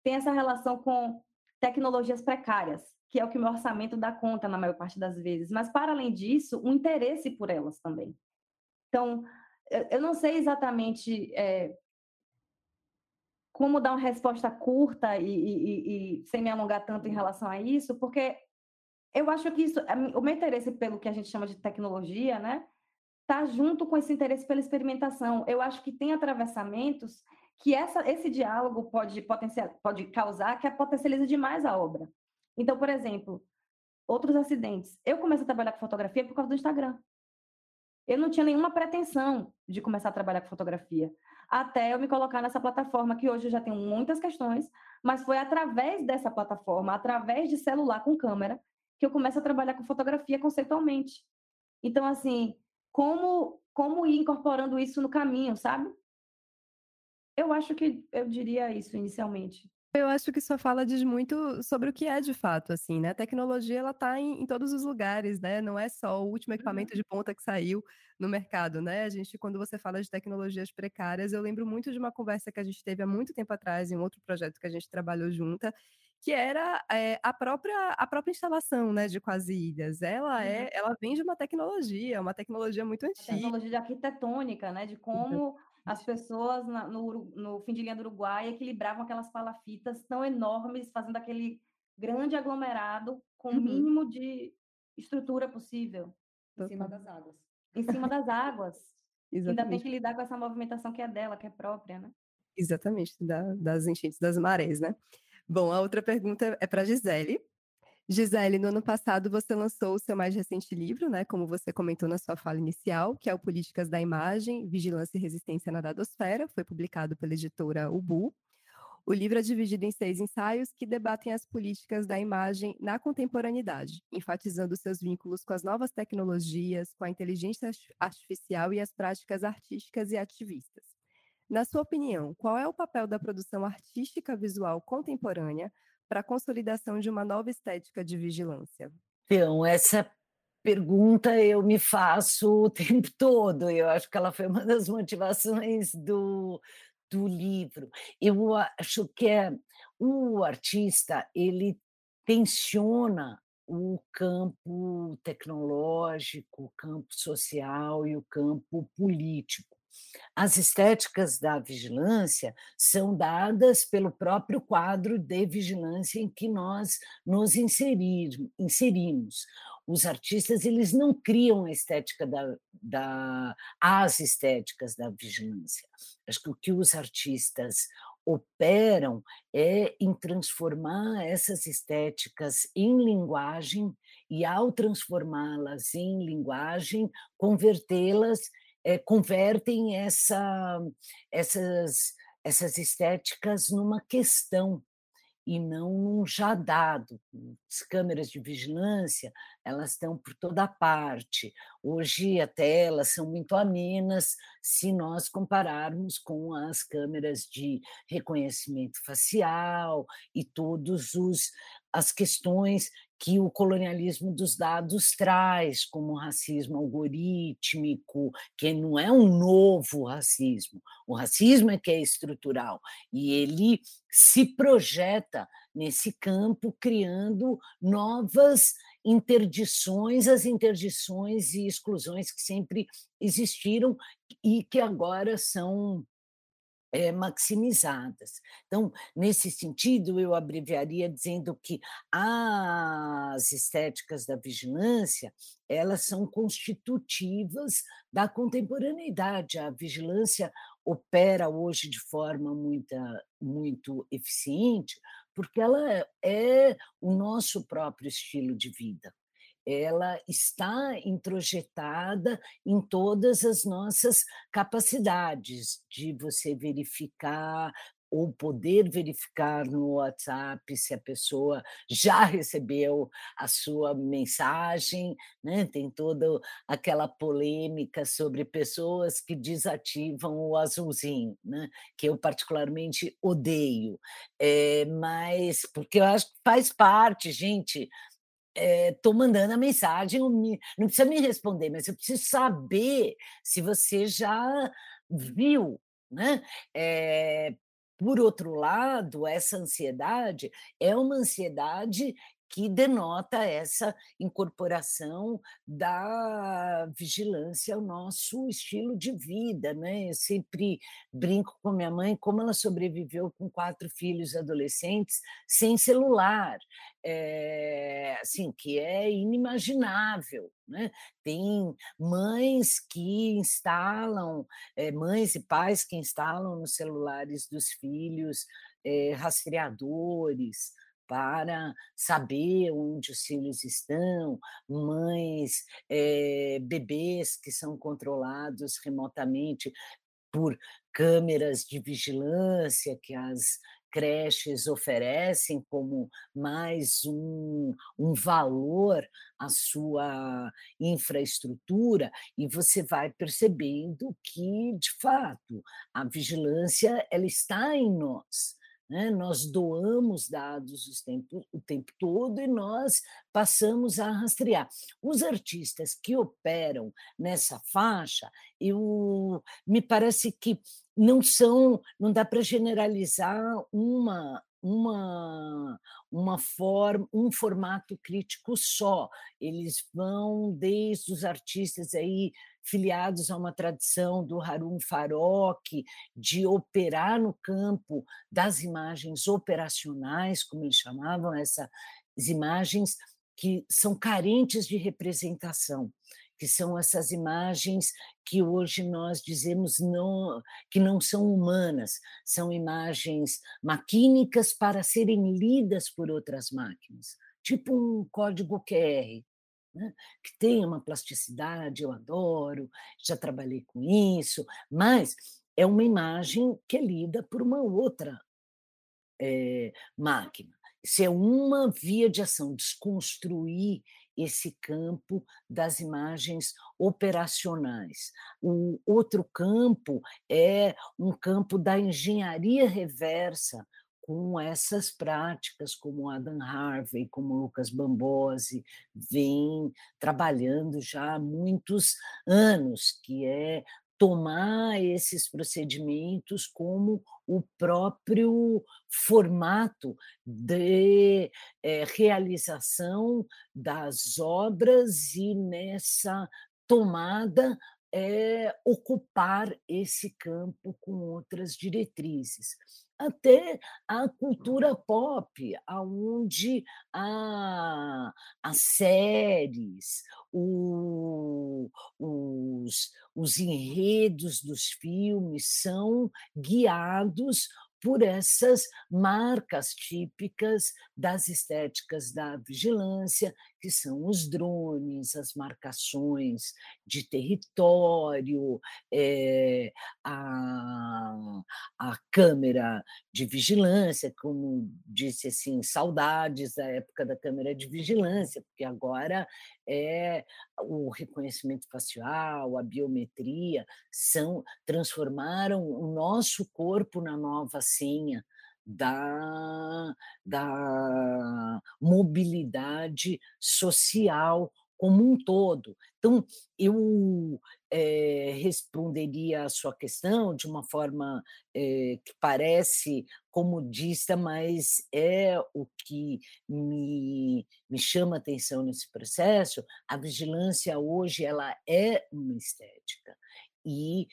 Tem essa relação com tecnologias precárias que é o que o meu orçamento dá conta na maior parte das vezes. Mas, para além disso, um interesse por elas também. Então, eu não sei exatamente é, como dar uma resposta curta e, e, e, sem me alongar tanto em relação a isso, porque eu acho que isso, o meu interesse pelo que a gente chama de tecnologia, né, tá junto com esse interesse pela experimentação. Eu acho que tem atravessamentos que essa, esse diálogo pode, potencial, pode causar que potencializa demais a obra. Então, por exemplo, outros acidentes. Eu comecei a trabalhar com fotografia por causa do Instagram. Eu não tinha nenhuma pretensão de começar a trabalhar com fotografia, até eu me colocar nessa plataforma que hoje eu já tenho muitas questões, mas foi através dessa plataforma, através de celular com câmera, que eu começo a trabalhar com fotografia conceitualmente. Então, assim, como como ir incorporando isso no caminho, sabe? Eu acho que eu diria isso inicialmente. Eu acho que sua fala diz muito sobre o que é de fato, assim, né? A tecnologia, ela tá em, em todos os lugares, né? Não é só o último equipamento Uhum. de ponta que saiu no mercado, né? A gente, quando você fala de tecnologias precárias, eu lembro muito de uma conversa que a gente teve há muito tempo atrás, em um outro projeto que a gente trabalhou junta, que era é, a própria a própria instalação, né, de quase ilhas. Ela Uhum. é, ela vem de uma tecnologia, uma tecnologia muito A antiga. tecnologia de arquitetônica, né, de como as pessoas na no no fim de linha do Uruguai equilibravam aquelas palafitas tão enormes, fazendo aquele grande aglomerado com o Uhum, mínimo de estrutura possível, em cima das águas. Em cima das águas, que ainda tem Exatamente. que lidar com essa movimentação que é dela, que é própria, né. Exatamente, da das enchentes das marés, né. Bom, a outra pergunta é para Gisele. Gisele, no ano passado você lançou o seu mais recente livro, né, como você comentou na sua fala inicial, que é o Políticas da Imagem, Vigilância e Resistência na Dadosfera, foi publicado pela editora Ubu. O livro é dividido em seis ensaios que debatem as políticas da imagem na contemporaneidade, enfatizando seus vínculos com as novas tecnologias, com a inteligência artificial e as práticas artísticas e ativistas. Na sua opinião, qual é o papel da produção artística visual contemporânea para a consolidação de uma nova estética de vigilância? Então, essa pergunta eu me faço o tempo (laughs) todo, eu acho que ela foi uma das motivações do do livro. Eu acho que é o artista, ele tensiona o campo tecnológico, o campo social e o campo político. As estéticas da vigilância são dadas pelo próprio quadro de vigilância em que nós nos inserir inserimos. Os artistas, eles não criam a estética da da as estéticas da vigilância. Acho que o que os artistas operam é em transformar essas estéticas em linguagem e, ao transformá-las em linguagem, convertê-las eh, convertem essa essas essas estéticas numa questão e não num já dado. As câmeras de vigilância, elas estão por toda parte. Hoje até elas são muito amenas, se nós compararmos com as câmeras de reconhecimento facial e todos os as questões que o colonialismo dos dados traz, como o racismo algorítmico, que não é um novo racismo, o racismo é que é estrutural e ele se projeta nesse campo, criando novas interdições, as interdições e exclusões que sempre existiram e que agora são eh, maximizadas. Então, nesse sentido, eu abreviaria dizendo que as estéticas da vigilância, elas são constitutivas da contemporaneidade. A vigilância opera hoje de forma muita muito eficiente, porque ela é é o nosso próprio estilo de vida ela está introjetada em todas as nossas capacidades de você verificar ou poder verificar no WhatsApp se a pessoa já recebeu a sua mensagem, né, tem toda aquela polêmica sobre pessoas que desativam o azulzinho, né, que eu particularmente odeio, eh, mas porque eu acho que faz parte, gente, Estou mandando a mensagem, me não precisa me responder, mas eu preciso saber se você já viu, né. Eh, por outro lado, essa ansiedade é uma ansiedade que denota essa incorporação da vigilância ao nosso estilo de vida, né. Eu sempre brinco com minha mãe como ela sobreviveu com 4 filhos adolescentes sem celular eh, assim, que é inimaginável, né. Tem mães que instalam, eh, mães e pais que instalam nos celulares dos filhos, eh, rastreadores, para saber onde os filhos estão, mães, é, bebês que são controlados remotamente por câmeras de vigilância que as creches oferecem como mais um, um valor à sua infraestrutura, e você vai percebendo que, de fato, a vigilância ela está em nós. Né? Nós doamos dados o tempo, o tempo todo e nós passamos a rastrear. Os artistas que operam nessa faixa, eu, me parece que não são, não dá para generalizar uma uma, uma forma, um formato crítico só. Eles vão desde os artistas aí filiados a uma tradição do Harun Farok, de operar no campo das imagens operacionais, como eles chamavam, essas imagens que são carentes de representação, que são essas imagens que hoje nós dizemos não, que não são humanas, são imagens maquínicas para serem lidas por outras máquinas, tipo um código QR, né? que tem uma plasticidade, eu adoro, já trabalhei com isso, mas é uma imagem que é lida por uma outra é, máquina. Isso é uma via de ação, desconstruir esse campo das imagens operacionais. O outro campo é um campo da engenharia reversa, com essas práticas, como Adam Harvey, como Lucas Bambosi, vem trabalhando já há muitos anos, que é tomar esses procedimentos como o próprio formato de é, realização das obras e nessa tomada é, ocupar esse campo com outras diretrizes até a cultura pop, aonde a, as séries, o, os, os enredos dos filmes são guiados por essas marcas típicas das estéticas da vigilância, que são os drones, as marcações de território, é, a, a câmera de vigilância, como disse assim, saudades da época da câmera de vigilância, porque agora é o reconhecimento facial, a biometria, são transformaram o nosso corpo na nova senha da, da mobilidade social como um todo. Então, eu é, responderia a sua questão de uma forma é, que parece comodista, mas é o que me, me chama atenção nesse processo. A vigilância hoje ela é uma estética e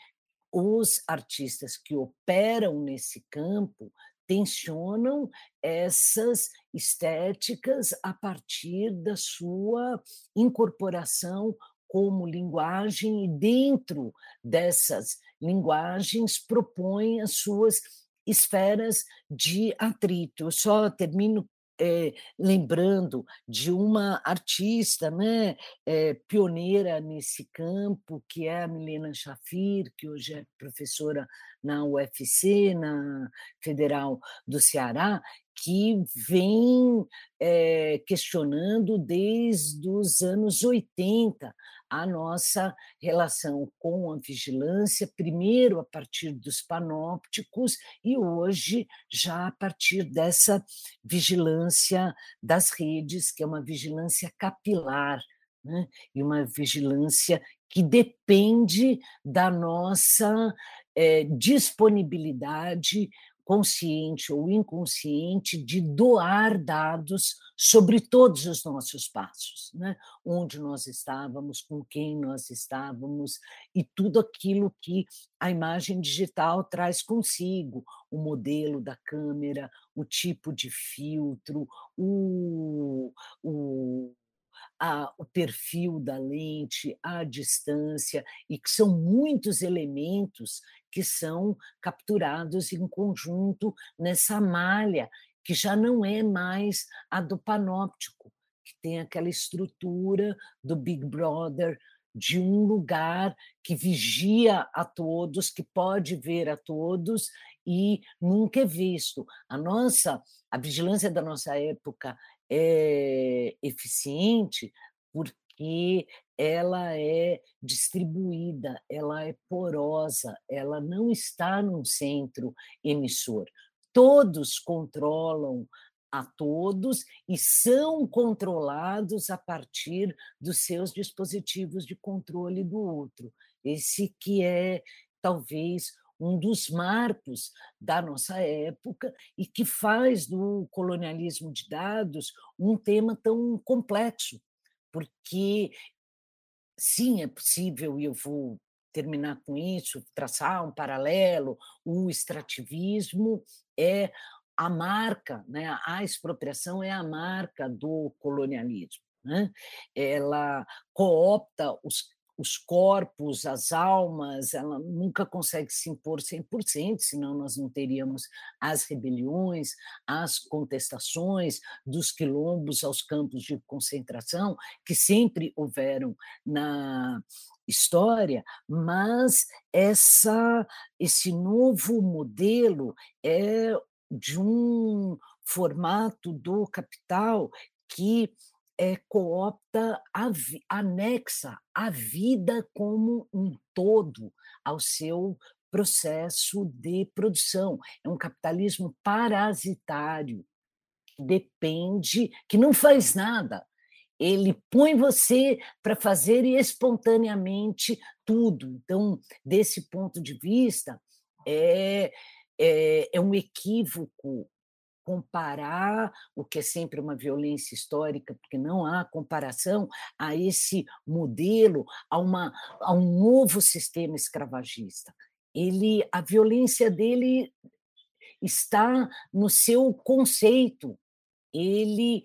os artistas que operam nesse campo tensionam essas estéticas a partir da sua incorporação como linguagem e dentro dessas linguagens propõe as suas esferas de atrito. Eu só termino é, lembrando de uma artista né, é, pioneira nesse campo, que é a Milena Shafir, que hoje é professora na UFC, na Federal do Ceará, que vem é, questionando desde os anos 80 a nossa relação com a vigilância, primeiro a partir dos panópticos e hoje já a partir dessa vigilância das redes, que é uma vigilância capilar, né? e uma vigilância que depende da nossa é, disponibilidade consciente ou inconsciente de doar dados sobre todos os nossos passos, né? onde nós estávamos, com quem nós estávamos e tudo aquilo que a imagem digital traz consigo, o modelo da câmera, o tipo de filtro, o, o a, o perfil da lente, a distância, e que são muitos elementos que são capturados em conjunto nessa malha que já não é mais a do panóptico, que tem aquela estrutura do Big Brother, de um lugar que vigia a todos, que pode ver a todos e nunca é visto. A nossa, a vigilância da nossa época é eficiente porque ela é distribuída, ela é porosa, ela não está num centro emissor. Todos controlam a todos e são controlados a partir dos seus dispositivos de controle do outro. Esse que é talvez um dos marcos da nossa época e que faz do colonialismo de dados um tema tão complexo, porque sim, é possível, e eu vou terminar com isso, traçar um paralelo, o extrativismo é a marca, né? a expropriação é a marca do colonialismo. Né? Ela coopta os, os corpos, as almas, ela nunca consegue se impor 100%, senão nós não teríamos as rebeliões, as contestações dos quilombos aos campos de concentração, que sempre houveram na história, mas essa, esse novo modelo é de um formato do capital que é, coopta, a, anexa a vida como um todo ao seu processo de produção. É um capitalismo parasitário, que depende, que não faz nada. Ele põe você para fazer espontaneamente tudo. Então, desse ponto de vista, é, é, é um equívoco comparar o que é sempre uma violência histórica, porque não há comparação a esse modelo, a, uma, a um novo sistema escravagista. Ele, a violência dele está no seu conceito. Ele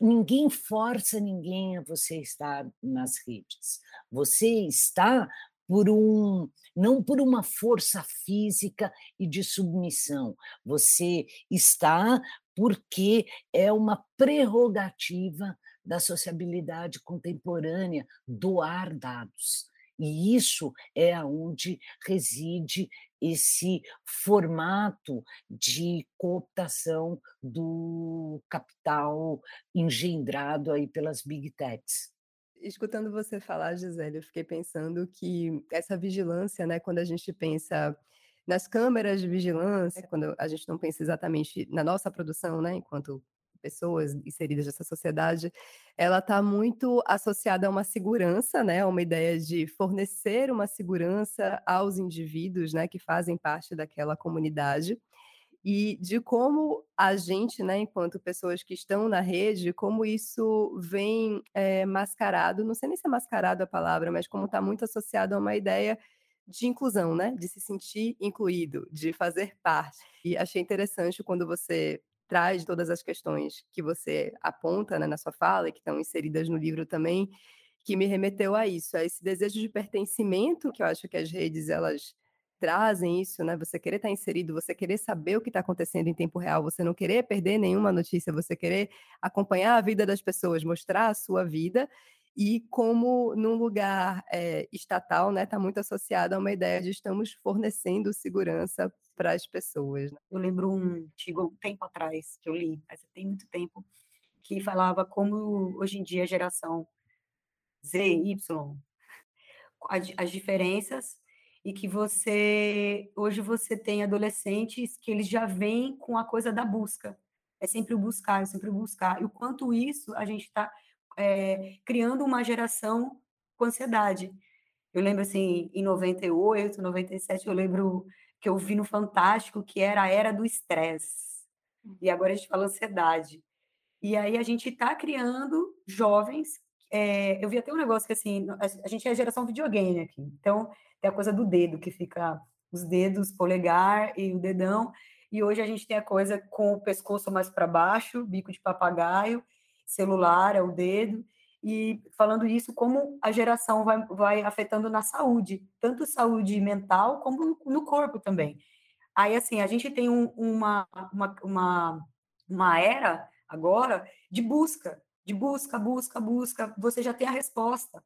ninguém força ninguém a você estar nas redes. Você está por um não por uma força física e de submissão. Você está porque é uma prerrogativa da sociabilidade contemporânea doar dados. E isso é aonde reside esse formato de cooptação do capital engendrado aí pelas big techs. Escutando você falar, Gisele, eu fiquei pensando que essa vigilância, né, quando a gente pensa nas câmeras de vigilância, quando a gente não pensa exatamente na nossa produção, né, enquanto pessoas inseridas nessa sociedade, ela está muito associada a uma segurança, né, a uma ideia de fornecer uma segurança aos indivíduos, né, que fazem parte daquela comunidade e de como a gente, né, enquanto pessoas que estão na rede, como isso vem é, mascarado, não sei nem se é mascarado a palavra, mas como está muito associado a uma ideia de inclusão, né, de se sentir incluído, de fazer parte. E achei interessante quando você traz todas as questões que você aponta né, na sua fala e que estão inseridas no livro também, que me remeteu a isso, a esse desejo de pertencimento que eu acho que as redes elas trazem isso, né? Você querer estar inserido, você querer saber o que está acontecendo em tempo real, você não querer perder nenhuma notícia, você querer acompanhar a vida das pessoas, mostrar a sua vida e como num lugar é, estatal, né, está muito associado a uma ideia de estamos fornecendo segurança para as pessoas. Né? Eu lembro um artigo um tempo atrás que eu li, mas tem muito tempo, que falava como hoje em dia a geração Z, Y, as diferenças e que você hoje você tem adolescentes que eles já vêm com a coisa da busca. É sempre o buscar, é sempre o buscar. E o quanto isso a gente está é, criando uma geração com ansiedade. Eu lembro assim, em 98, 97, eu lembro que eu vi no Fantástico que era a era do estresse. E agora a gente fala ansiedade. E aí a gente está criando jovens. É, eu vi até um negócio que assim, a gente é geração videogame aqui. Então, tem a coisa do dedo, que fica os dedos, polegar e o dedão. E hoje a gente tem a coisa com o pescoço mais para baixo, bico de papagaio, celular é o dedo. E falando isso, como a geração vai, vai afetando na saúde, tanto saúde mental como no corpo também. Aí, assim, a gente tem um, uma, uma, uma uma era agora de busca, de busca, busca, busca, você já tem a resposta.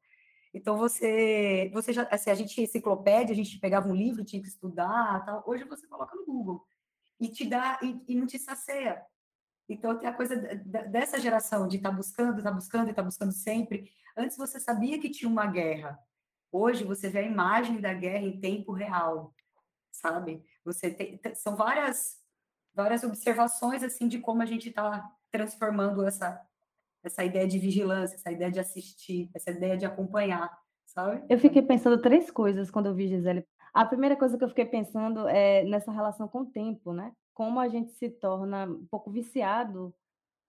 Então você, você já, assim, a gente enciclopédia, a gente pegava um livro, tinha que estudar, tal. Hoje você coloca no Google e te dá e, e não te sacia. Então tem a coisa dessa geração de estar tá buscando, estar tá buscando e estar tá buscando sempre. Antes você sabia que tinha uma guerra. Hoje você vê a imagem da guerra em tempo real, sabe? Você tem, são várias várias observações assim de como a gente está transformando essa essa ideia de vigilância, essa ideia de assistir, essa ideia de acompanhar, sabe? Eu fiquei pensando três coisas quando eu vi Gisele. A primeira coisa que eu fiquei pensando é nessa relação com o tempo, né? Como a gente se torna um pouco viciado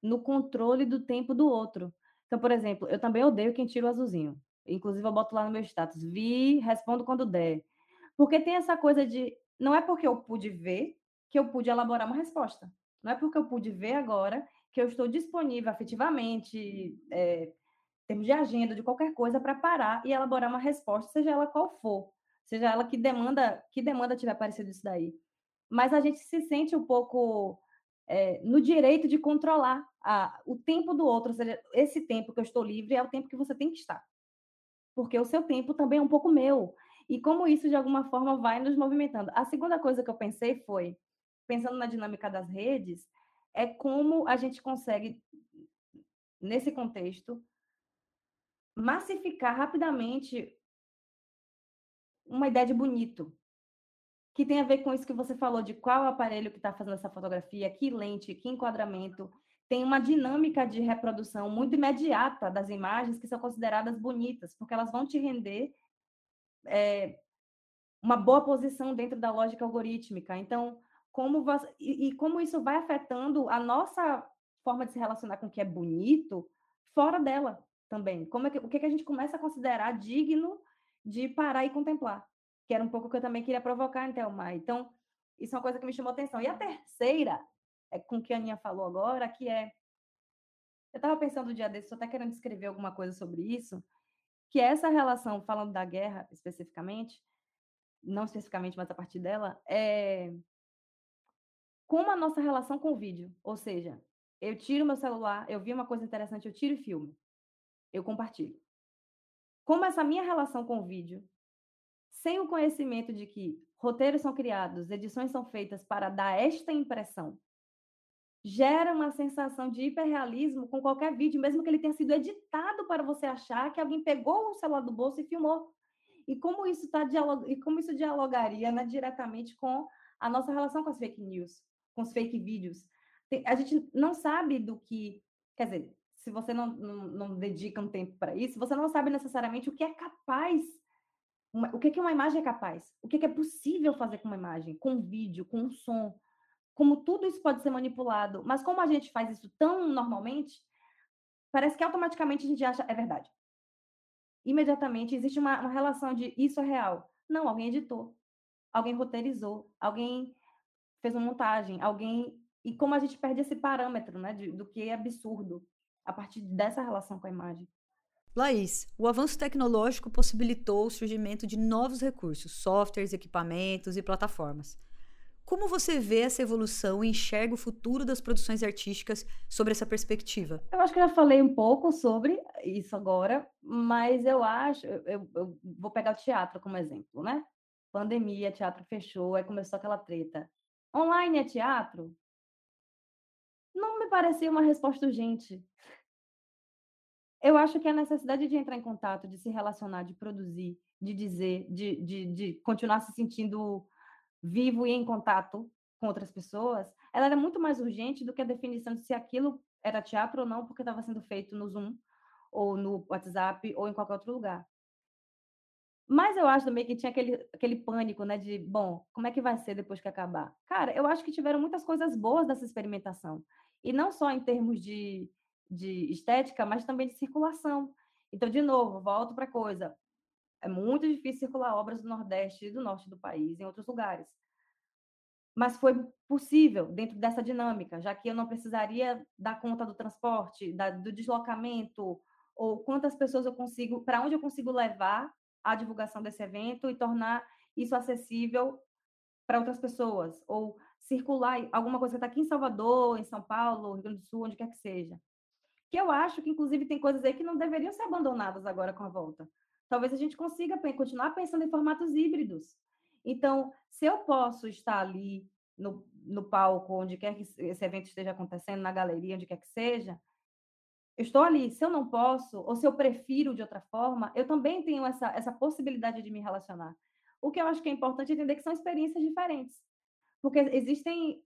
no controle do tempo do outro. Então, por exemplo, eu também odeio quem tira o azulzinho. Inclusive, eu boto lá no meu status, vi, respondo quando der. Porque tem essa coisa de, não é porque eu pude ver que eu pude elaborar uma resposta. Não é porque eu pude ver agora que eu estou disponível afetivamente, é, em termos de agenda, de qualquer coisa, para parar e elaborar uma resposta, seja ela qual for, seja ela que demanda, que demanda tiver aparecido isso daí. Mas a gente se sente um pouco é, no direito de controlar a, o tempo do outro, ou seja, esse tempo que eu estou livre é o tempo que você tem que estar. Porque o seu tempo também é um pouco meu. E como isso, de alguma forma, vai nos movimentando. A segunda coisa que eu pensei foi, pensando na dinâmica das redes, é como a gente consegue, nesse contexto, massificar rapidamente uma ideia de bonito, que tem a ver com isso que você falou, de qual aparelho que está fazendo essa fotografia, que lente, que enquadramento. Tem uma dinâmica de reprodução muito imediata das imagens que são consideradas bonitas, porque elas vão te render é, uma boa posição dentro da lógica algorítmica. Então, como você, e, e, como isso vai afetando a nossa forma de se relacionar com o que é bonito fora dela também. Como é que, o que, é que a gente começa a considerar digno de parar e contemplar? Que era um pouco que eu também queria provocar Thelma. Então, isso é uma coisa que me chamou atenção. E a terceira, é com que a Aninha falou agora, que é. Eu estava pensando um dia desse, estou até querendo escrever alguma coisa sobre isso, que é essa relação, falando da guerra especificamente, não especificamente, mas a partir dela, é como a nossa relação com o vídeo. Ou seja, eu tiro meu celular, eu vi uma coisa interessante, eu tiro e filme. Eu compartilho. Como essa minha relação com o vídeo, sem o conhecimento de que roteiros são criados, edições são feitas para dar esta impressão, gera uma sensação de hiperrealismo com qualquer vídeo, mesmo que ele tenha sido editado para você achar que alguém pegou o celular do bolso e filmou. E como isso tá dialog... e como isso dialogaria né, diretamente com a nossa relação com as fake news com os fake vídeos. A gente não sabe do que. Quer dizer, se você não, não, não dedica um tempo para isso, você não sabe necessariamente o que é capaz. Uma, o que, que uma imagem é capaz? O que, que é possível fazer com uma imagem, com um vídeo, com um som? Como tudo isso pode ser manipulado. Mas como a gente faz isso tão normalmente, parece que automaticamente a gente acha é verdade. Imediatamente existe uma, uma relação de isso é real. Não, alguém editou, alguém roteirizou, alguém fez uma montagem, alguém. E como a gente perde esse parâmetro, né, de, do que é absurdo a partir dessa relação com a imagem. Laís, o avanço tecnológico possibilitou o surgimento de novos recursos, softwares, equipamentos e plataformas. Como você vê essa evolução e enxerga o futuro das produções artísticas sobre essa perspectiva? Eu acho que eu já falei um pouco sobre isso agora, mas eu acho, eu, eu vou pegar o teatro como exemplo, né? Pandemia, teatro fechou, aí começou aquela treta. Online é teatro? Não me parecia uma resposta urgente. Eu acho que a necessidade de entrar em contato, de se relacionar, de produzir, de dizer, de, de, de continuar se sentindo vivo e em contato com outras pessoas, ela era muito mais urgente do que a definição de se aquilo era teatro ou não, porque estava sendo feito no Zoom, ou no WhatsApp, ou em qualquer outro lugar. Mas eu acho também que tinha aquele, aquele pânico, né? De, bom, como é que vai ser depois que acabar? Cara, eu acho que tiveram muitas coisas boas dessa experimentação. E não só em termos de, de estética, mas também de circulação. Então, de novo, volto para a coisa. É muito difícil circular obras do Nordeste e do Norte do país, em outros lugares. Mas foi possível dentro dessa dinâmica, já que eu não precisaria dar conta do transporte, da, do deslocamento, ou quantas pessoas eu consigo, para onde eu consigo levar a divulgação desse evento e tornar isso acessível para outras pessoas, ou circular alguma coisa que está aqui em Salvador, em São Paulo, Rio Grande do Sul, onde quer que seja. Que eu acho que, inclusive, tem coisas aí que não deveriam ser abandonadas agora com a volta. Talvez a gente consiga continuar pensando em formatos híbridos. Então, se eu posso estar ali no, no palco, onde quer que esse evento esteja acontecendo, na galeria, onde quer que seja, eu estou ali. Se eu não posso, ou se eu prefiro de outra forma, eu também tenho essa, essa possibilidade de me relacionar. O que eu acho que é importante é entender que são experiências diferentes. Porque existem.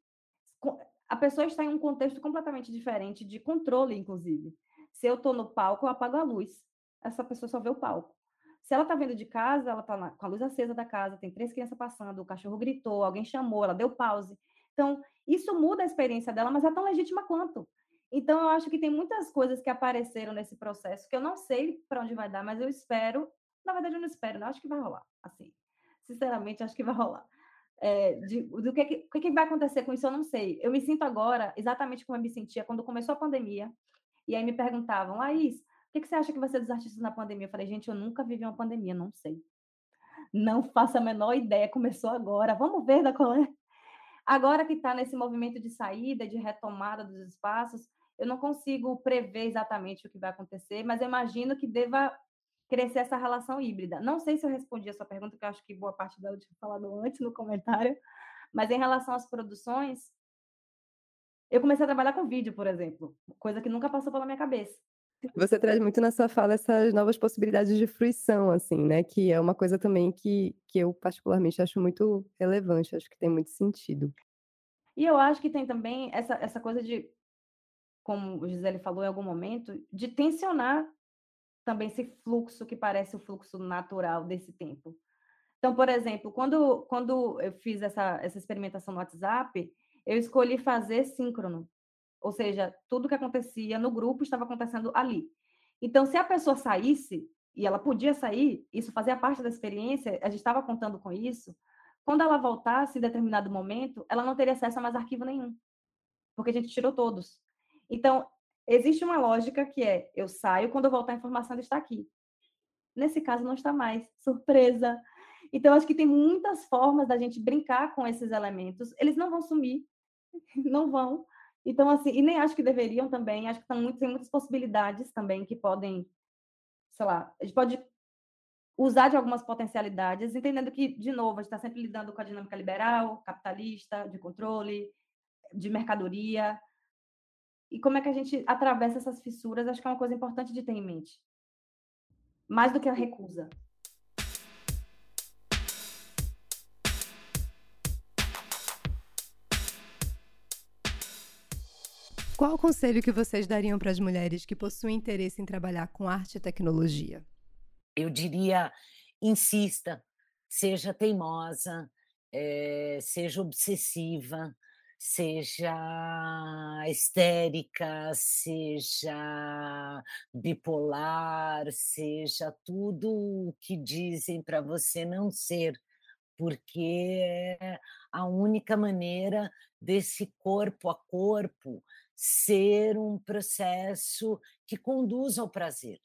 A pessoa está em um contexto completamente diferente, de controle, inclusive. Se eu estou no palco, eu apago a luz. Essa pessoa só vê o palco. Se ela está vendo de casa, ela está com a luz acesa da casa, tem três crianças passando, o cachorro gritou, alguém chamou, ela deu pause. Então, isso muda a experiência dela, mas é tão legítima quanto. Então, eu acho que tem muitas coisas que apareceram nesse processo que eu não sei para onde vai dar, mas eu espero. Na verdade, eu não espero, não. acho que vai rolar. Assim, sinceramente, acho que vai rolar. É, de, do que, que, que vai acontecer com isso, eu não sei. Eu me sinto agora exatamente como eu me sentia quando começou a pandemia. E aí me perguntavam, Laís, o que, que você acha que vai ser dos artistas na pandemia? Eu falei, gente, eu nunca vivi uma pandemia, não sei. Não faço a menor ideia, começou agora. Vamos ver da qual é. Agora que está nesse movimento de saída, de retomada dos espaços, eu não consigo prever exatamente o que vai acontecer, mas eu imagino que deva crescer essa relação híbrida. Não sei se eu respondi a sua pergunta, porque eu acho que boa parte dela eu tinha falado antes no comentário, mas em relação às produções, eu comecei a trabalhar com vídeo, por exemplo, coisa que nunca passou pela minha cabeça. Você traz muito na sua fala essas novas possibilidades de fruição, assim, né? Que é uma coisa também que, que eu particularmente acho muito relevante, acho que tem muito sentido. E eu acho que tem também essa, essa coisa de, como o Gisele falou em algum momento, de tensionar também esse fluxo que parece o fluxo natural desse tempo. Então, por exemplo, quando, quando eu fiz essa, essa experimentação no WhatsApp, eu escolhi fazer síncrono. Ou seja, tudo que acontecia no grupo estava acontecendo ali. Então, se a pessoa saísse, e ela podia sair, isso fazia parte da experiência, a gente estava contando com isso. Quando ela voltasse em determinado momento, ela não teria acesso a mais arquivo nenhum, porque a gente tirou todos. Então, Existe uma lógica que é: eu saio, quando eu voltar a informação está aqui. Nesse caso, não está mais. Surpresa! Então, acho que tem muitas formas da gente brincar com esses elementos. Eles não vão sumir, (laughs) não vão. Então, assim, e nem acho que deveriam também. Acho que tem muitas possibilidades também que podem, sei lá, a gente pode usar de algumas potencialidades, entendendo que, de novo, a gente está sempre lidando com a dinâmica liberal, capitalista, de controle, de mercadoria, e como é que a gente atravessa essas fissuras, acho que é uma coisa importante de ter em mente. Mais do que a recusa. Qual o conselho que vocês dariam para as mulheres que possuem interesse em trabalhar com arte e tecnologia? Eu diria: insista, seja teimosa, é, seja obsessiva, seja histérica, seja bipolar, seja tudo o que dizem para você não ser, porque é a única maneira desse corpo a corpo ser um processo que conduz ao prazer,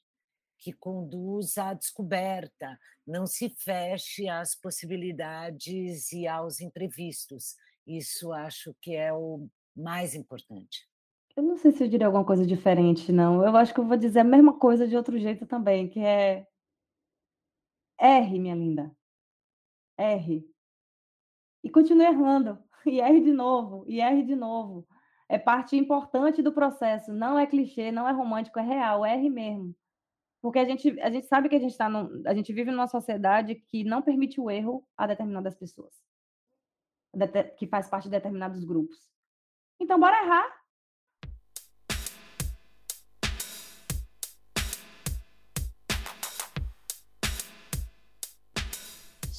que conduz à descoberta, não se feche às possibilidades e aos imprevistos isso acho que é o mais importante. Eu não sei se eu diria alguma coisa diferente, não. Eu acho que eu vou dizer a mesma coisa de outro jeito também, que é erre, minha linda. Erre. E continue errando. (laughs) E erre de novo, e erre de novo. É parte importante do processo. Não é clichê, não é romântico, é real, erre mesmo. Porque a gente, a gente sabe que a gente está a gente vive numa sociedade que não permite o erro a determinadas pessoas que faz parte de determinados grupos. Então, bora errar.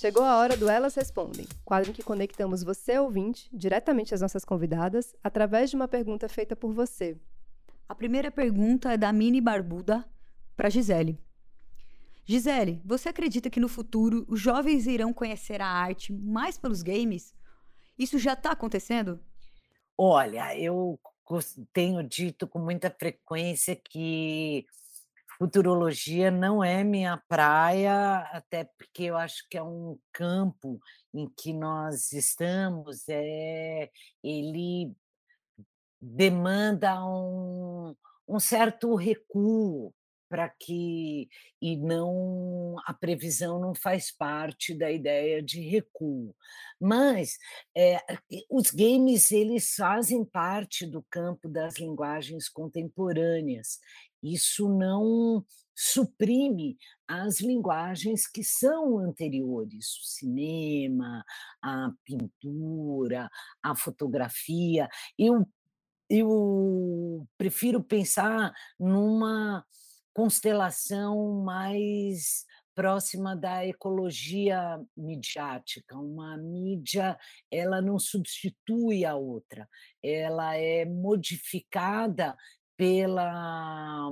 Chegou a hora do Elas Respondem, quadro em que conectamos você, ouvinte, diretamente às nossas convidadas, através de uma pergunta feita por você. A primeira pergunta é da Mini Barbuda para Gisele. Gisele, você acredita que no futuro os jovens irão conhecer a arte mais pelos games? Isso já está acontecendo? Olha, eu tenho dito com muita frequência que futurologia não é minha praia, até porque eu acho que é um campo em que nós estamos, é, ele demanda um, um certo recuo para que e não a previsão não faz parte da ideia de recuo. Mas é, os games eles fazem parte do campo das linguagens contemporâneas. Isso não suprime as linguagens que são anteriores, o cinema, a pintura, a fotografia. Eu, eu prefiro pensar numa constelação mais próxima da ecologia midiática. Uma mídia, ela não substitui a outra, ela é modificada pela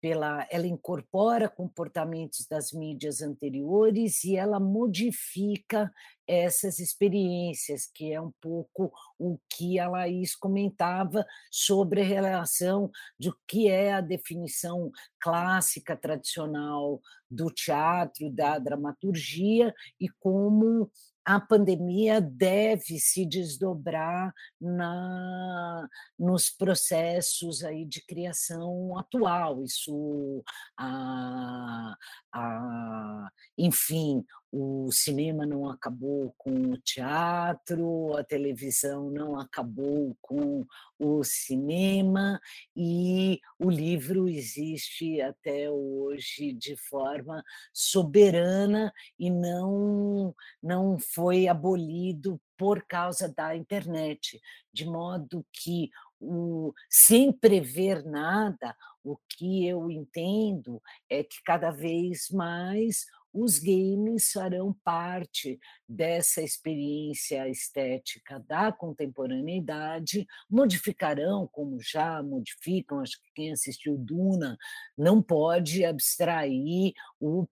pela ela incorpora comportamentos das mídias anteriores e ela modifica essas experiências, que é um pouco o que a Laís comentava sobre a relação de o que é a definição clássica, tradicional do teatro, da dramaturgia, e como a pandemia deve se desdobrar na, nos processos aí de criação atual. Isso, a, a, enfim, o cinema não acabou com o teatro, a televisão não acabou com o cinema, e o livro existe até hoje de forma soberana e não, não foi abolido por causa da internet, de modo que o, sem prever nada, o que eu entendo é que cada vez mais os games farão parte dessa experiência estética da contemporaneidade, modificarão, como já modificam, acho que quem assistiu Duna não pode abstrair o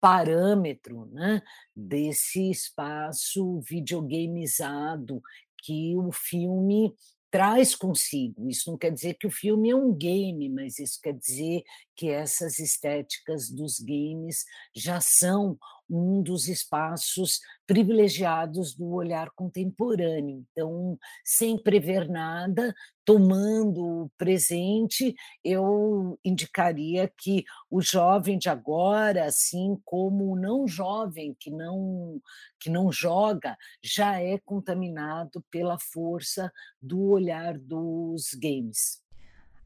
parâmetro né, desse espaço videogameizado que o filme traz consigo. Isso não quer dizer que o filme é um game, mas isso quer dizer que essas estéticas dos games já são um dos espaços privilegiados do olhar contemporâneo. Então, sem prever nada, tomando o presente, eu indicaria que o jovem de agora, assim como o não jovem que não que não joga, já é contaminado pela força do olhar dos games.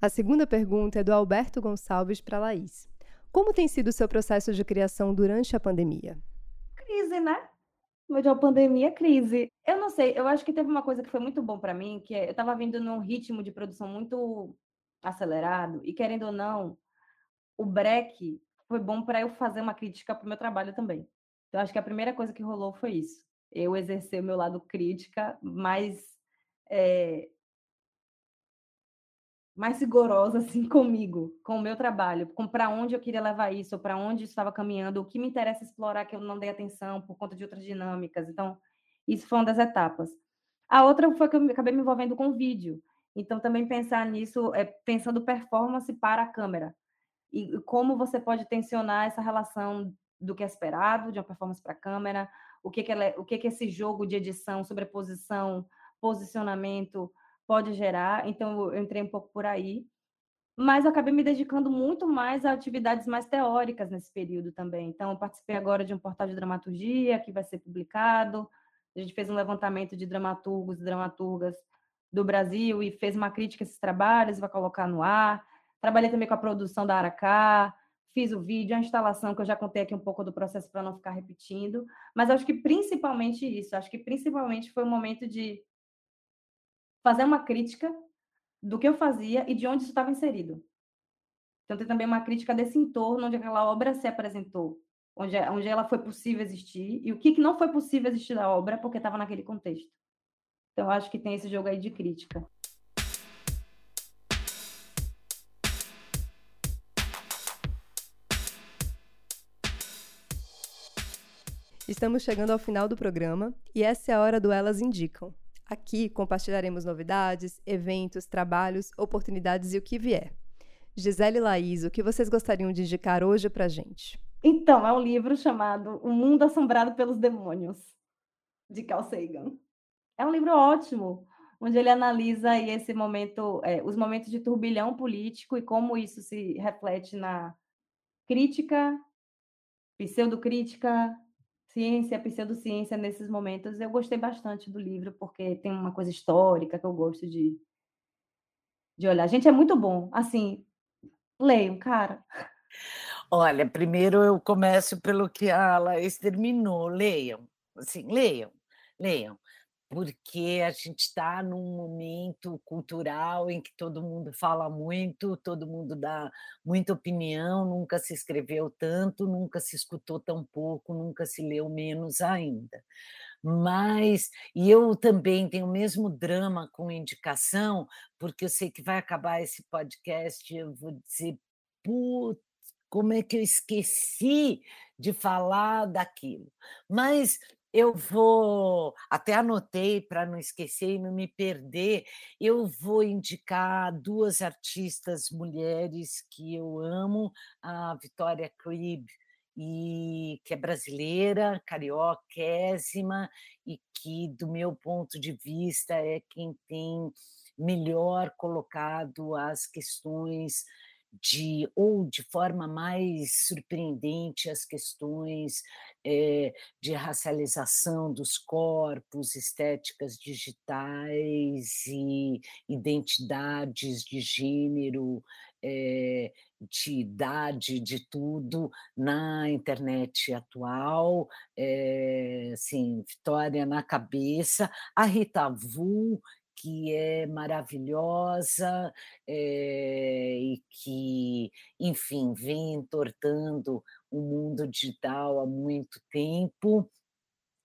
A segunda pergunta é do Alberto Gonçalves para Laís. Como tem sido o seu processo de criação durante a pandemia? Crise, né? Durante a pandemia, crise. Eu não sei, eu acho que teve uma coisa que foi muito bom para mim, que é, eu estava vindo num ritmo de produção muito acelerado, e querendo ou não, o break foi bom para eu fazer uma crítica para o meu trabalho também. Então, acho que a primeira coisa que rolou foi isso. Eu exercer o meu lado crítica mais é, mais rigorosa assim (laughs) comigo, com o meu trabalho, com para onde eu queria levar isso, para onde estava caminhando, o que me interessa explorar que eu não dei atenção por conta de outras dinâmicas. Então, isso foi uma das etapas. A outra foi que eu acabei me envolvendo com vídeo. Então, também pensar nisso, é, pensando performance para a câmera. E como você pode tensionar essa relação do que é esperado de uma performance para a câmera, o que, que, ela, o que, que esse jogo de edição, sobreposição, posicionamento, pode gerar. Então, eu entrei um pouco por aí. Mas eu acabei me dedicando muito mais a atividades mais teóricas nesse período também. Então, eu participei agora de um portal de dramaturgia que vai ser publicado. A gente fez um levantamento de dramaturgos e dramaturgas do Brasil e fez uma crítica a esses trabalhos, vai colocar no ar. Trabalhei também com a produção da Aracá, fiz o vídeo, a instalação, que eu já contei aqui um pouco do processo para não ficar repetindo. Mas acho que principalmente isso, acho que principalmente foi o um momento de fazer uma crítica do que eu fazia e de onde isso estava inserido. Então, tem também uma crítica desse entorno onde aquela obra se apresentou, onde, onde ela foi possível existir e o que, que não foi possível existir da obra porque estava naquele contexto. Então, acho que tem esse jogo aí de crítica. Estamos chegando ao final do programa e essa é a hora do Elas Indicam. Aqui compartilharemos novidades, eventos, trabalhos, oportunidades e o que vier. Gisele e Laís, o que vocês gostariam de indicar hoje pra gente? Então, é um livro chamado O Mundo Assombrado pelos Demônios, de Carl Sagan. É um livro ótimo, onde ele analisa esse momento, é, os momentos de turbilhão político e como isso se reflete na crítica, pseudocrítica, ciência, pseudociência nesses momentos. Eu gostei bastante do livro, porque tem uma coisa histórica que eu gosto de, de olhar. Gente, é muito bom. Assim, leiam, cara. Olha, primeiro eu começo pelo que a Laís terminou. Leiam, assim, leiam, leiam porque a gente está num momento cultural em que todo mundo fala muito, todo mundo dá muita opinião, nunca se escreveu tanto, nunca se escutou tão pouco, nunca se leu menos ainda. Mas, e eu também tenho o mesmo drama com indicação, porque eu sei que vai acabar esse podcast, eu vou dizer, putz, como é que eu esqueci de falar daquilo? Mas eu vou, até anotei para não esquecer e não me perder, eu vou indicar duas artistas mulheres que eu amo, a Vitória Cribb, e que é brasileira, carioquésima, e que, do meu ponto de vista, é quem tem melhor colocado as questões de ou de forma mais surpreendente as questões é, de racialização dos corpos, estéticas digitais e identidades de gênero, é, de idade, de tudo na internet atual, é, assim, Vitória na cabeça, a Rita Vu, que é maravilhosa é, e que, enfim, vem entortando o mundo digital há muito tempo,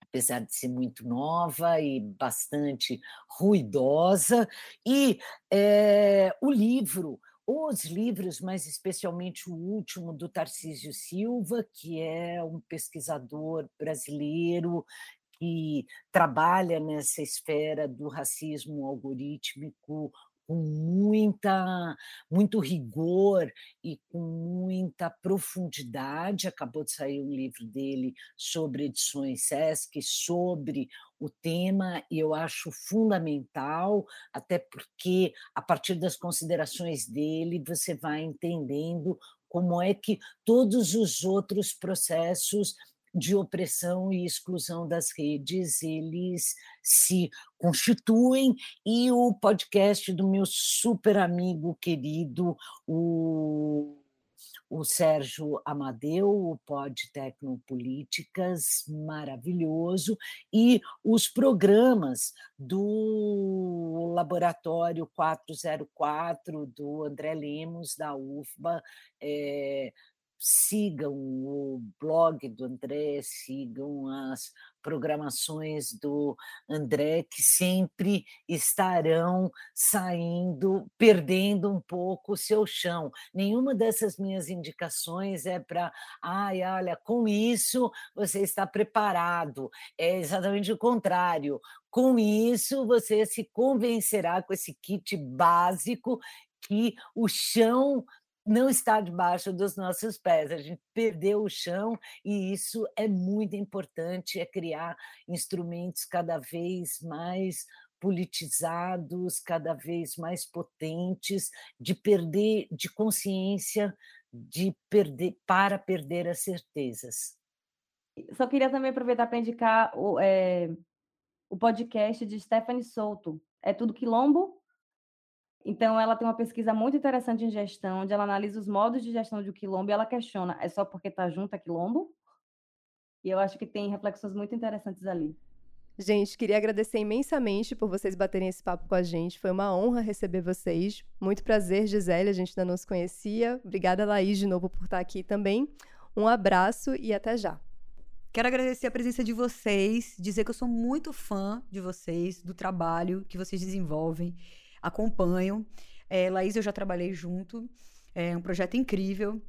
apesar de ser muito nova e bastante ruidosa. E é, o livro, os livros, mas especialmente o último do Tarcísio Silva, que é um pesquisador brasileiro que trabalha nessa esfera do racismo algorítmico com muita, muito rigor e com muita profundidade. Acabou de sair um livro dele sobre edições SESC, sobre o tema, e eu acho fundamental, até porque, a partir das considerações dele, você vai entendendo como é que todos os outros processos de opressão e exclusão das redes, eles se constituem, e o podcast do meu super amigo querido, o o Sérgio Amadeu, o Pod Tecnopolíticas, maravilhoso, e os programas do Laboratório 404, do André Lemos, da UFBA, é, sigam o blog do André, sigam as programações do André, que sempre estarão saindo, perdendo um pouco o seu chão. Nenhuma dessas minhas indicações é para, ai, olha, com isso você está preparado. É exatamente o contrário. Com isso, você se convencerá com esse kit básico que o chão não está debaixo dos nossos pés, a gente perdeu o chão e isso é muito importante, é criar instrumentos cada vez mais politizados, cada vez mais potentes, de perder de consciência, de perder para perder as certezas. Só queria também aproveitar para indicar o, é, o podcast de Stephanie Souto. É tudo quilombo, então, ela tem uma pesquisa muito interessante em gestão, onde ela analisa os modos de gestão de quilombo e ela questiona: é só porque está junto a quilombo? E eu acho que tem reflexões muito interessantes ali. Gente, queria agradecer imensamente por vocês baterem esse papo com a gente. Foi uma honra receber vocês. Muito prazer, Gisele, a gente ainda não se conhecia. Obrigada, Laís, de novo por estar aqui também. Um abraço e até já. Quero agradecer a presença de vocês, dizer que eu sou muito fã de vocês, do trabalho que vocês desenvolvem acompanham. É, Laís, eu já trabalhei junto, é um projeto incrível.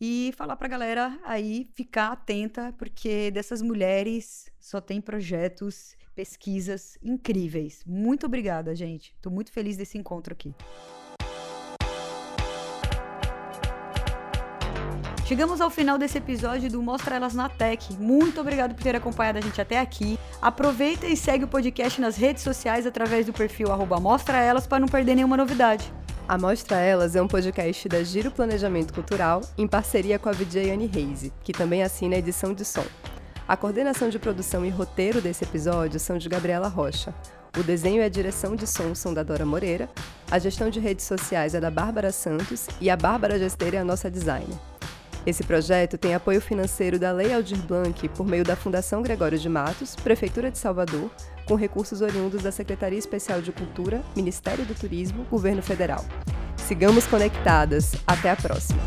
E falar para a galera aí ficar atenta, porque dessas mulheres só tem projetos, pesquisas incríveis. Muito obrigada, gente. Estou muito feliz desse encontro aqui. Chegamos ao final desse episódio do Mostra Elas na Tech. Muito obrigado por ter acompanhado a gente até aqui. Aproveita e segue o podcast nas redes sociais através do perfil arroba Mostra Elas para não perder nenhuma novidade. A Mostra Elas é um podcast da Giro Planejamento Cultural em parceria com a VJ Anne Reise, que também assina a edição de som. A coordenação de produção e roteiro desse episódio são de Gabriela Rocha. O desenho e a direção de som são da Dora Moreira, a gestão de redes sociais é da Bárbara Santos e a Bárbara Gesteira é a nossa designer. Esse projeto tem apoio financeiro da Lei Aldir Blanc por meio da Fundação Gregório de Matos, Prefeitura de Salvador, com recursos oriundos da Secretaria Especial de Cultura, Ministério do Turismo, Governo Federal. Sigamos conectadas. Até a próxima!